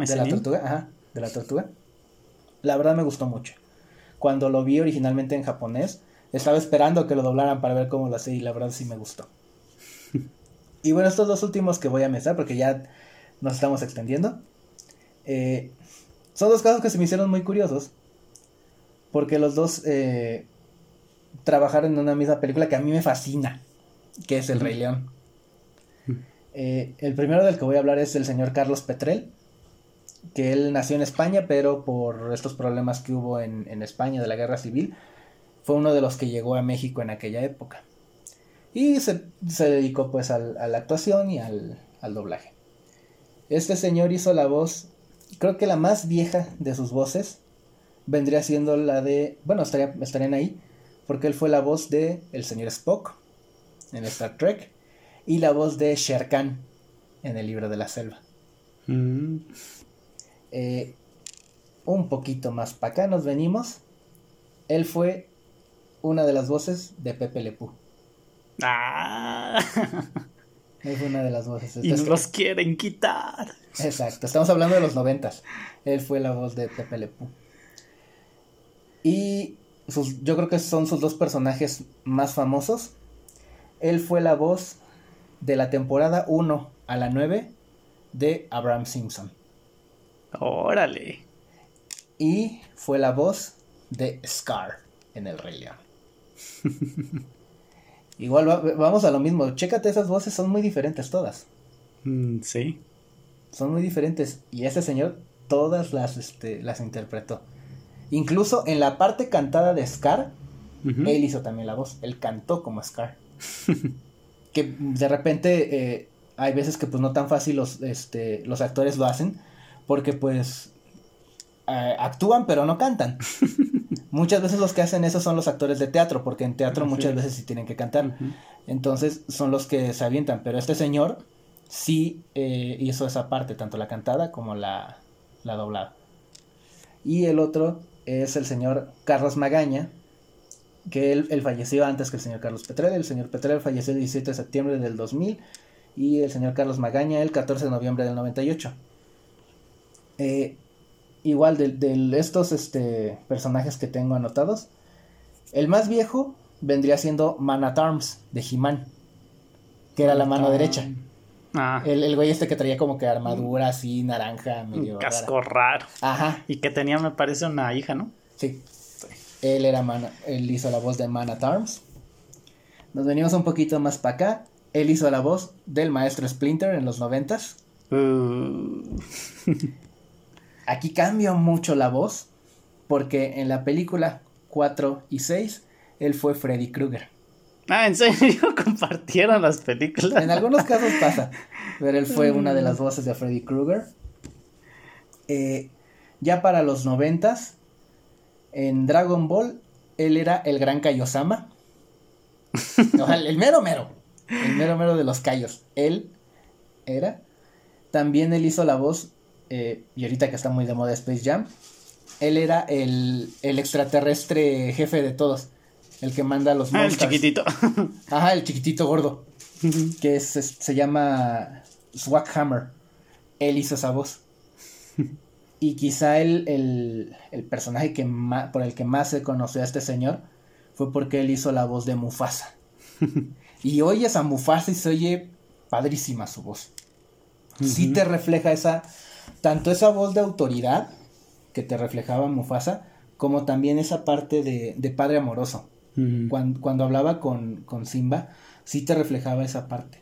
de la tortuga, ajá, de la tortuga. La verdad me gustó mucho. Cuando lo vi originalmente en japonés, estaba esperando que lo doblaran para ver cómo lo hacía y la verdad sí me gustó. y bueno, estos dos últimos que voy a mencionar porque ya nos estamos extendiendo. eh, son dos casos que se me hicieron muy curiosos. Porque los dos eh, trabajaron en una misma película que a mí me fascina, que es El Rey León. Eh, el primero del que voy a hablar es el señor Carlos Petrel, que él nació en España, pero por estos problemas que hubo en, en España de la guerra civil, fue uno de los que llegó a México en aquella época. Y se, se dedicó pues al- a la actuación y al, al doblaje. Este señor hizo la voz, creo que la más vieja de sus voces, vendría siendo la de, bueno, estaría, estarían ahí, porque él fue la voz de el señor Spock en Star Trek y la voz de Shere Khan en el libro de la selva. Mm. Eh, un poquito más para acá nos venimos. Él fue una de las voces de Pepe Le Pew. Ah. Fue una de las voces. y Es nos que- los quieren quitar. Exacto, estamos hablando de los noventas. Él fue la voz de Pepe Le Pew. Y sus- yo creo que son sus dos personajes más famosos. Él fue la voz de la temporada 1 a la 9 de Abraham Simpson. Órale. Y fue la voz de Scar en El Rey León. Igual va- vamos a lo mismo. Chécate, esas voces son muy diferentes todas. Mm, sí. Son muy diferentes. Y ese señor todas las, este, las interpretó. Incluso en la parte cantada de Scar, él hizo también la voz. Él cantó como Scar. que de repente eh, hay veces que pues no tan fácil los, este, los actores lo hacen. Porque pues eh, actúan pero no cantan. muchas veces los que hacen eso son los actores de teatro. Porque en teatro muchas es. veces sí tienen que cantar. Entonces son los que se avientan, pero este señor sí eh, hizo esa parte, tanto la cantada como la, la doblada. Y el otro es el señor Carlos Magaña, que él, él falleció antes que el señor Carlos Petrel. El señor Petrel falleció el 17 de septiembre del 2000 y el señor Carlos Magaña el 14 de noviembre del 98. Eh, igual de, de estos este, personajes que tengo anotados, el más viejo vendría siendo Man at Arms de He-Man, que era la mano derecha. Ah, El, el güey este que traía como que armadura así, naranja, medio. un rara. casco raro. Ajá, Y que tenía, me parece, una hija, ¿no? sí. Él era Man, él hizo la voz de Man at Arms. Nos venimos un poquito más para acá. Él hizo la voz del maestro Splinter en los noventas. Uh, Aquí cambia mucho la voz, porque en la película 4 y 6, él fue Freddy Krueger. Ah, ¿en serio? ¿Compartieron las películas? En algunos casos pasa, pero él fue una de las voces de Freddy Krueger. Eh, ya para los noventas, en Dragon Ball, él era el gran Kaiosama. O sea, el mero mero. El mero mero de los Kaios. Él era. También él hizo la voz, eh, y ahorita que está muy de moda Space Jam, él era el, el extraterrestre jefe de todos. El que manda a los Ah, el chiquitito. Ajá, el chiquitito gordo. que es, es- se llama Swaghammer. Él hizo esa voz. Y quizá el, el, el personaje que por el que más se conoció a este señor fue porque él hizo la voz de Mufasa. y oyes a Mufasa y se oye padrísima su voz. Sí te refleja esa, tanto esa voz de autoridad que te reflejaba Mufasa, como también esa parte de, de padre amoroso cuando, cuando hablaba con, con Simba, sí te reflejaba esa parte.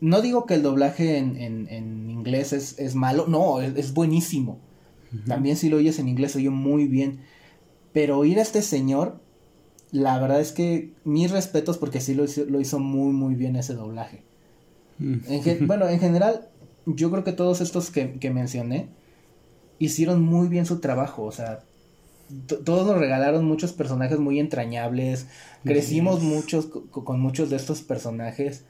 No digo que el doblaje en, en- en inglés es, es malo, no, es, es buenísimo. También si lo oyes en inglés, oye muy bien. Pero oír a este señor, la verdad es que mis respetos porque sí lo hizo, lo hizo muy, muy bien ese doblaje. En gen- bueno, en general, yo creo que todos estos que, que mencioné hicieron muy bien su trabajo. O sea, to- todos nos regalaron muchos personajes muy entrañables. Crecimos muchos co- co- con muchos de estos personajes.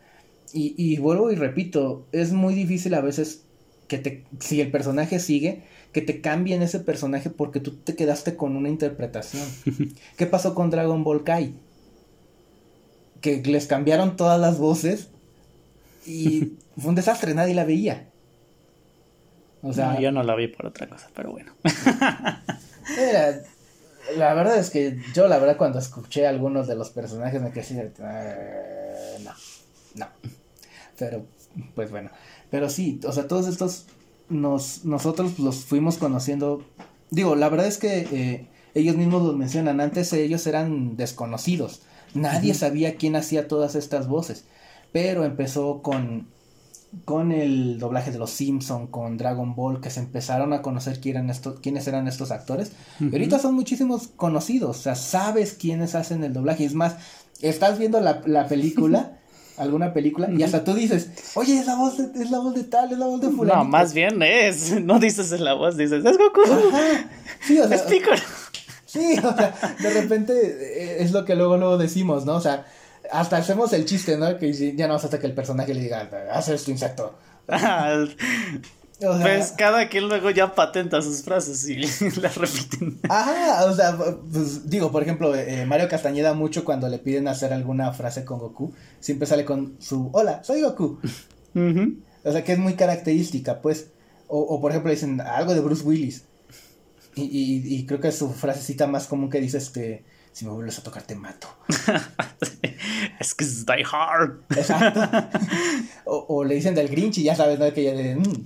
Y, y vuelvo y repito, es muy difícil a veces que te, si el personaje sigue, que te cambien ese personaje porque tú te quedaste con una interpretación. ¿Qué pasó con Dragon Ball Kai? Que les cambiaron todas las voces y fue un desastre, nadie la veía. O sea, No, yo no la vi por otra cosa, pero bueno. era- la verdad es que yo la verdad cuando escuché algunos de los personajes me quedé así "Eh, no, no. Pero, pues bueno. Pero sí, o sea, todos estos nos, nosotros los fuimos conociendo. Digo, la verdad es que eh, ellos mismos los mencionan. Antes ellos eran desconocidos. Nadie sabía quién hacía todas estas voces. Pero empezó con, con el doblaje de los Simpson, con Dragon Ball, que se empezaron a conocer quién eran estos, quiénes eran estos actores. Y ahorita son muchísimos conocidos. O sea, sabes quiénes hacen el doblaje. Es más, estás viendo la, la película. alguna película y hasta tú dices, oye, es la voz de, es la voz de tal, es la voz de fulano. No, más bien es. No dices en la voz, dices, es Goku. Ajá. Sí, o sea, Es Piccolo. Sí, o sea, de repente eh, es lo que luego luego decimos, ¿no? O sea, hasta hacemos el chiste, ¿no? Que ya no hasta que el personaje le diga, haz esto insecto. O sea, Pues cada quien luego ya patenta sus frases y las repiten. Ajá, o sea, pues digo, por ejemplo, eh, Mario Castañeda mucho cuando le piden hacer alguna frase con Goku, siempre sale con su hola, soy Goku. O sea, que es muy característica, pues. O, o por ejemplo, dicen algo de Bruce Willis. Y, y, y creo que su frasecita más común que dice este, si me vuelves a tocar te mato. es que es Die Hard. Exacto. o, o le dicen del Grinch y ya sabes, ¿no? Que ya de, mm,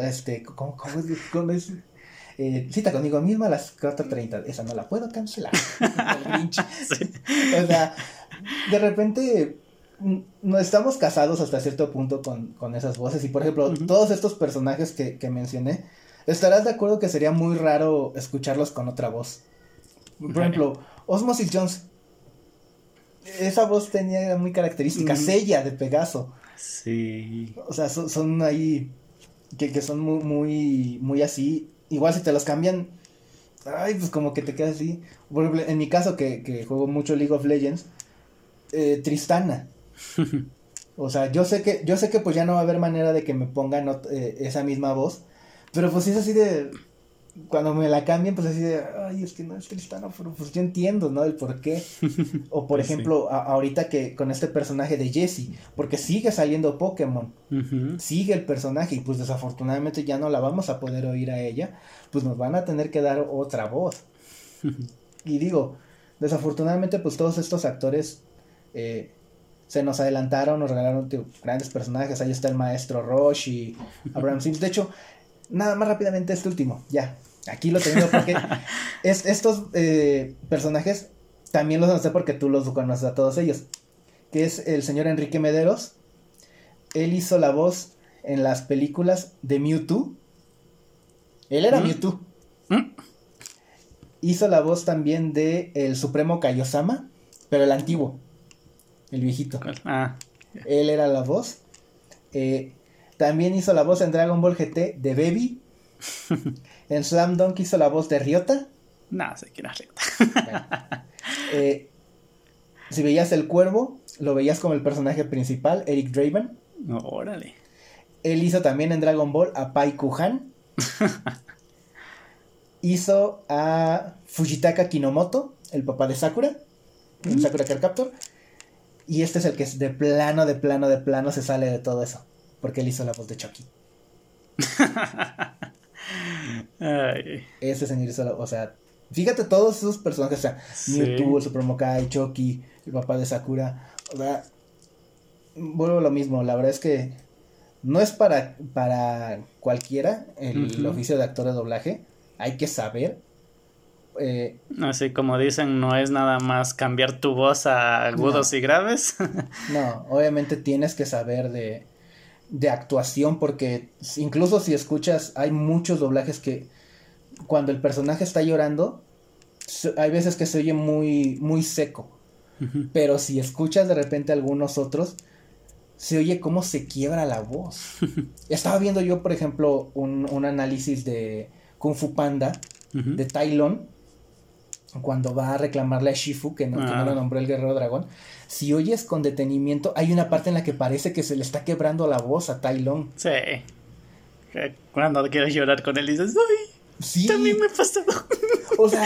este, ¿cómo, cómo es? ¿Cómo es? Eh, cita conmigo misma a las 4.30. Esa no la puedo cancelar. El Grinch. Sí. O sea, de repente mm, no estamos casados hasta cierto punto con, con esas voces. Y por ejemplo, todos estos personajes que, que mencioné, estarás de acuerdo que sería muy raro escucharlos con otra voz. Por ejemplo, Osmosis Jones. Esa voz tenía muy característica, Ujú. sella de Pegaso. Sí. O sea, son, son ahí que, que son muy, muy, muy así. Igual si te los cambian, ay, pues como que te quedas así. Por ejemplo, en mi caso, que, que juego mucho League of Legends, eh, Tristana. O sea, yo sé que, yo sé que pues ya no va a haber manera de que me pongan eh, esa misma voz. Pero pues es así de. Cuando me la cambien, pues así de. Ay, es que no es Tristana, pero pues yo entiendo, ¿no? El por qué. O por Pues sí. ejemplo, a- ahorita que con este personaje de Jessie, porque sigue saliendo Pokémon sigue el personaje y pues desafortunadamente ya no la vamos a poder oír a ella, pues nos van a tener que dar otra voz. y digo, desafortunadamente pues todos estos actores eh, se nos adelantaron, nos regalaron tío, grandes personajes, ahí está el maestro Roche y Abraham Sims. De hecho, nada más rápidamente este último, ya, aquí lo tengo porque es- estos eh, personajes también los sé porque tú los conoces a todos ellos, que es el señor Enrique Mederos, él hizo la voz en las películas de Mewtwo. Él era ¿Mm? Mewtwo. ¿Mm? Hizo la voz también de el Supremo Kaiosama, pero el antiguo, el viejito. Ah, Él era la voz. Eh, también hizo la voz en Dragon Ball GT de Baby. en Slam Dunk hizo la voz de Ryota. no sé quién es Bueno. Eh, si veías el cuervo, lo veías como el personaje principal, Eric Draven. No, órale. Él hizo también en Dragon Ball a Pai Kuhan. hizo a Fujitaka Kinomoto, el papá de Sakura, en Sakura Card Captor. Y este es el que es de plano, de plano, de plano se sale de todo eso. Porque él hizo la voz de Chucky. Ay, Ese señor hizo la O sea, fíjate todos esos personajes. O sea, Sí. Mewtwo, el Supremo Kai, Chucky, el papá de Sakura. O sea, vuelvo a lo mismo. La verdad es que no es para, para cualquiera el oficio de actor de doblaje. Hay que saber. Eh, Así como dicen, no es nada más cambiar tu voz a agudos y graves. no, obviamente tienes que saber de, de actuación porque incluso si escuchas, hay muchos doblajes que cuando el personaje está llorando, hay veces que se oye muy, muy seco. Pero si escuchas de repente algunos otros, se oye cómo se quiebra la voz. Estaba viendo yo, por ejemplo, un, un análisis de Kung Fu Panda, de Lung, cuando va a reclamarle a Shifu, que no, que no Ah. lo nombró el guerrero dragón. Si oyes con detenimiento, hay una parte en la que parece que se le está quebrando la voz a Tai Lung. Sí. Cuando quieres llorar con él dices, ¡ay! Sí, También me ha pasado. o sea,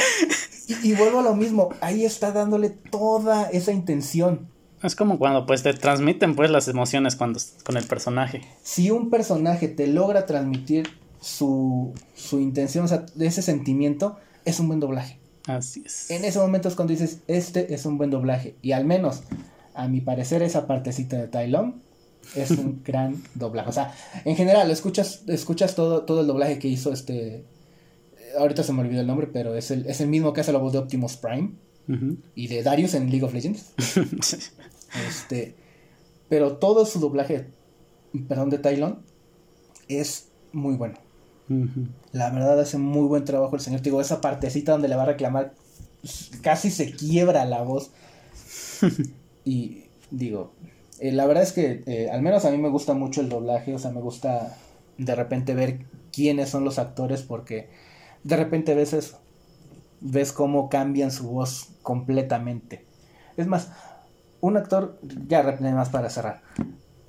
y, y vuelvo a lo mismo, ahí está dándole toda esa intención. Es como cuando pues te transmiten pues las emociones cuando con el personaje. si un personaje te logra transmitir su, su intención, o sea, ese sentimiento, es un buen doblaje. Así es. En ese momento es cuando dices, este es un buen doblaje. Y al menos, a mi parecer, esa partecita de Tai Lung es un gran doblaje. O sea, en general, escuchas, escuchas todo, todo el doblaje que hizo este... eh, Ahorita se me olvidó el nombre, pero es el, es el mismo que hace la voz de Optimus Prime y de Darius en League of Legends. Este, pero todo su doblaje, perdón, de Tylon es muy bueno. La verdad hace muy buen trabajo el señor. Te Digo, esa partecita donde le va a reclamar, pues, casi se quiebra la voz. y digo, eh, la verdad es que eh, al menos a mí me gusta mucho el doblaje. O sea, me gusta de repente ver quiénes son los actores porque de repente ves eso. Ves cómo cambian su voz completamente. Es más, un actor, ya más para cerrar.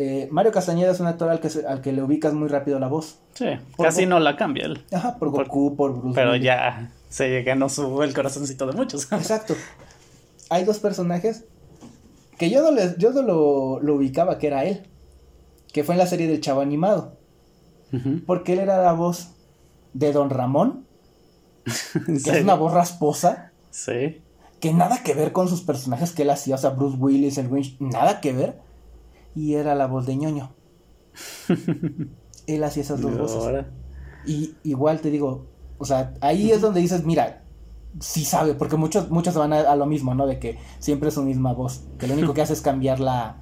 Eh, Mario Castañeda es un actor al que, se- al que le ubicas muy rápido la voz. Sí, Por- casi no la cambia él. Ajá, por Por- Goku, por Bruce Pero ya se ganó su, el corazoncito de muchos. Exacto. Hay dos personajes que yo no, les, yo no lo, lo ubicaba que era él. Que fue en la serie del Chavo Animado. Porque él era la voz de Don Ramón, ¿En que serio? es una voz rasposa, Sí. que nada que ver con sus personajes que él hacía. O sea, Bruce Willis, el Grinch, nada que ver. Y era la voz de ñoño. él hacía esas dos voces. ahora- Y igual te digo, o sea, ahí es donde dices, mira, sí sabe, porque muchos, muchos van a, a lo mismo, ¿no? De que siempre es su misma voz, que lo único que hace es cambiar la,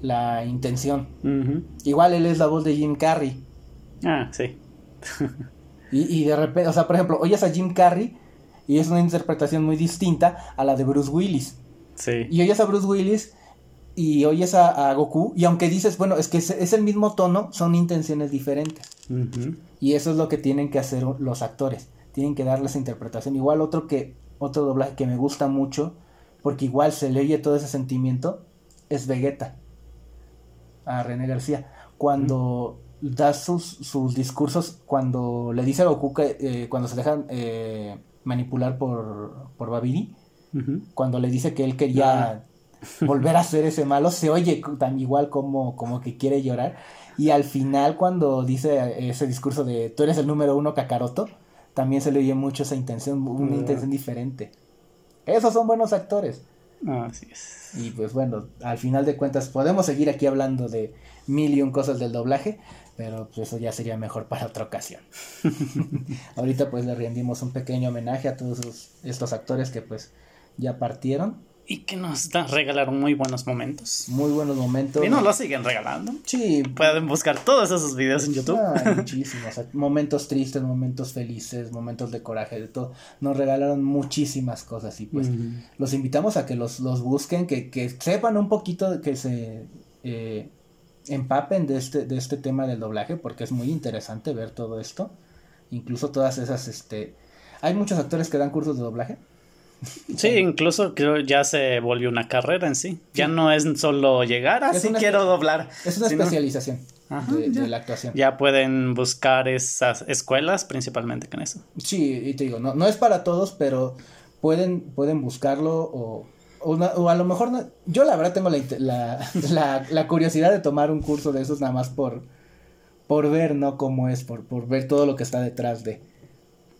la intención. Igual él es la voz de Jim Carrey. Ah, sí. Y, y de repente, o sea, por ejemplo, oyes a Jim Carrey y es una interpretación muy distinta a la de Bruce Willis. Sí. Y oyes a Bruce Willis y oyes a, a Goku, y aunque dices, bueno, es que es, es el mismo tono, son intenciones diferentes. Y eso es lo que tienen que hacer los actores. Tienen que darle esa interpretación. Igual otro que otro doblaje que me gusta mucho, porque igual se le oye todo ese sentimiento, es Vegeta. A René García. Cuando da sus, sus discursos, cuando le dice a Goku que eh, cuando se dejan eh, manipular por, por Babidi, cuando le dice que él quería volver a ser ese malo, se oye tan igual como, como que quiere llorar. Y al final, cuando dice ese discurso de tú eres el número uno, Kakaroto, también se le oye mucho esa intención, una Ah. intención diferente. Esos son buenos actores. Así es. Y pues bueno, al final de cuentas, podemos seguir aquí hablando de mil y un cosas del doblaje, pero pues eso ya sería mejor para otra ocasión. Ahorita pues le rendimos un pequeño homenaje a todos esos- estos actores que pues ya partieron. Y que nos regalaron muy buenos momentos. Muy buenos momentos. Y nos lo siguen regalando. Sí, Pueden buscar todos esos videos en YouTube. Muchísimos. momentos tristes, momentos felices, momentos de coraje, de todo. Nos regalaron muchísimas cosas y pues los invitamos a que los, los busquen, que, que sepan un poquito, que se eh, empapen de este, de este tema del doblaje, porque es muy interesante ver todo esto. Incluso todas esas, este... Hay muchos actores que dan cursos de doblaje. Sí, incluso creo ya se volvió una carrera en sí. Ya no es solo llegar, así una quiero doblar. Es una sino especialización Ajá, de, la actuación. Ya pueden buscar esas escuelas principalmente con eso. Sí, y te digo, no, no es para todos, pero pueden, pueden buscarlo o, o, una- o a lo mejor, no- yo la verdad tengo la, la, la, la curiosidad de tomar un curso de esos nada más por, por ver, ¿no? Cómo es, por, por ver todo lo que está detrás de.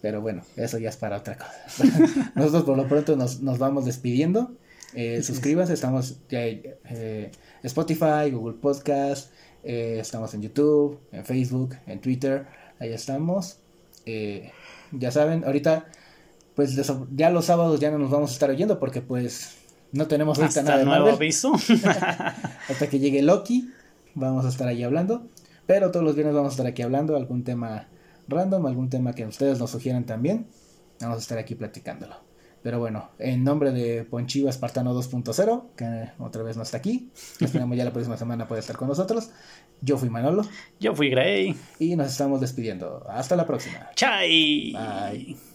Pero bueno, eso ya es para otra cosa. Nosotros por lo pronto nos, nos vamos despidiendo. Eh, suscríbanse, estamos eh, eh, Spotify, Google Podcast, eh, estamos en YouTube, en Facebook, en Twitter, ahí estamos. Eh, ya saben, ahorita, pues ya los sábados ya no nos vamos a estar oyendo porque pues no tenemos ahorita nada Hasta de nuevo aviso. Hasta que llegue Loki, vamos a estar ahí hablando. Pero todos los viernes vamos a estar aquí hablando algún tema random, algún tema que ustedes nos sugieran también. Vamos a estar aquí platicándolo. Pero bueno, en nombre de Ponchiva Espartano 2.0, que otra vez no está aquí, esperamos ya la próxima semana puede estar con nosotros. Yo fui Manolo Yo fui Gray. y nos estamos despidiendo. Hasta la próxima. Chai. Bye.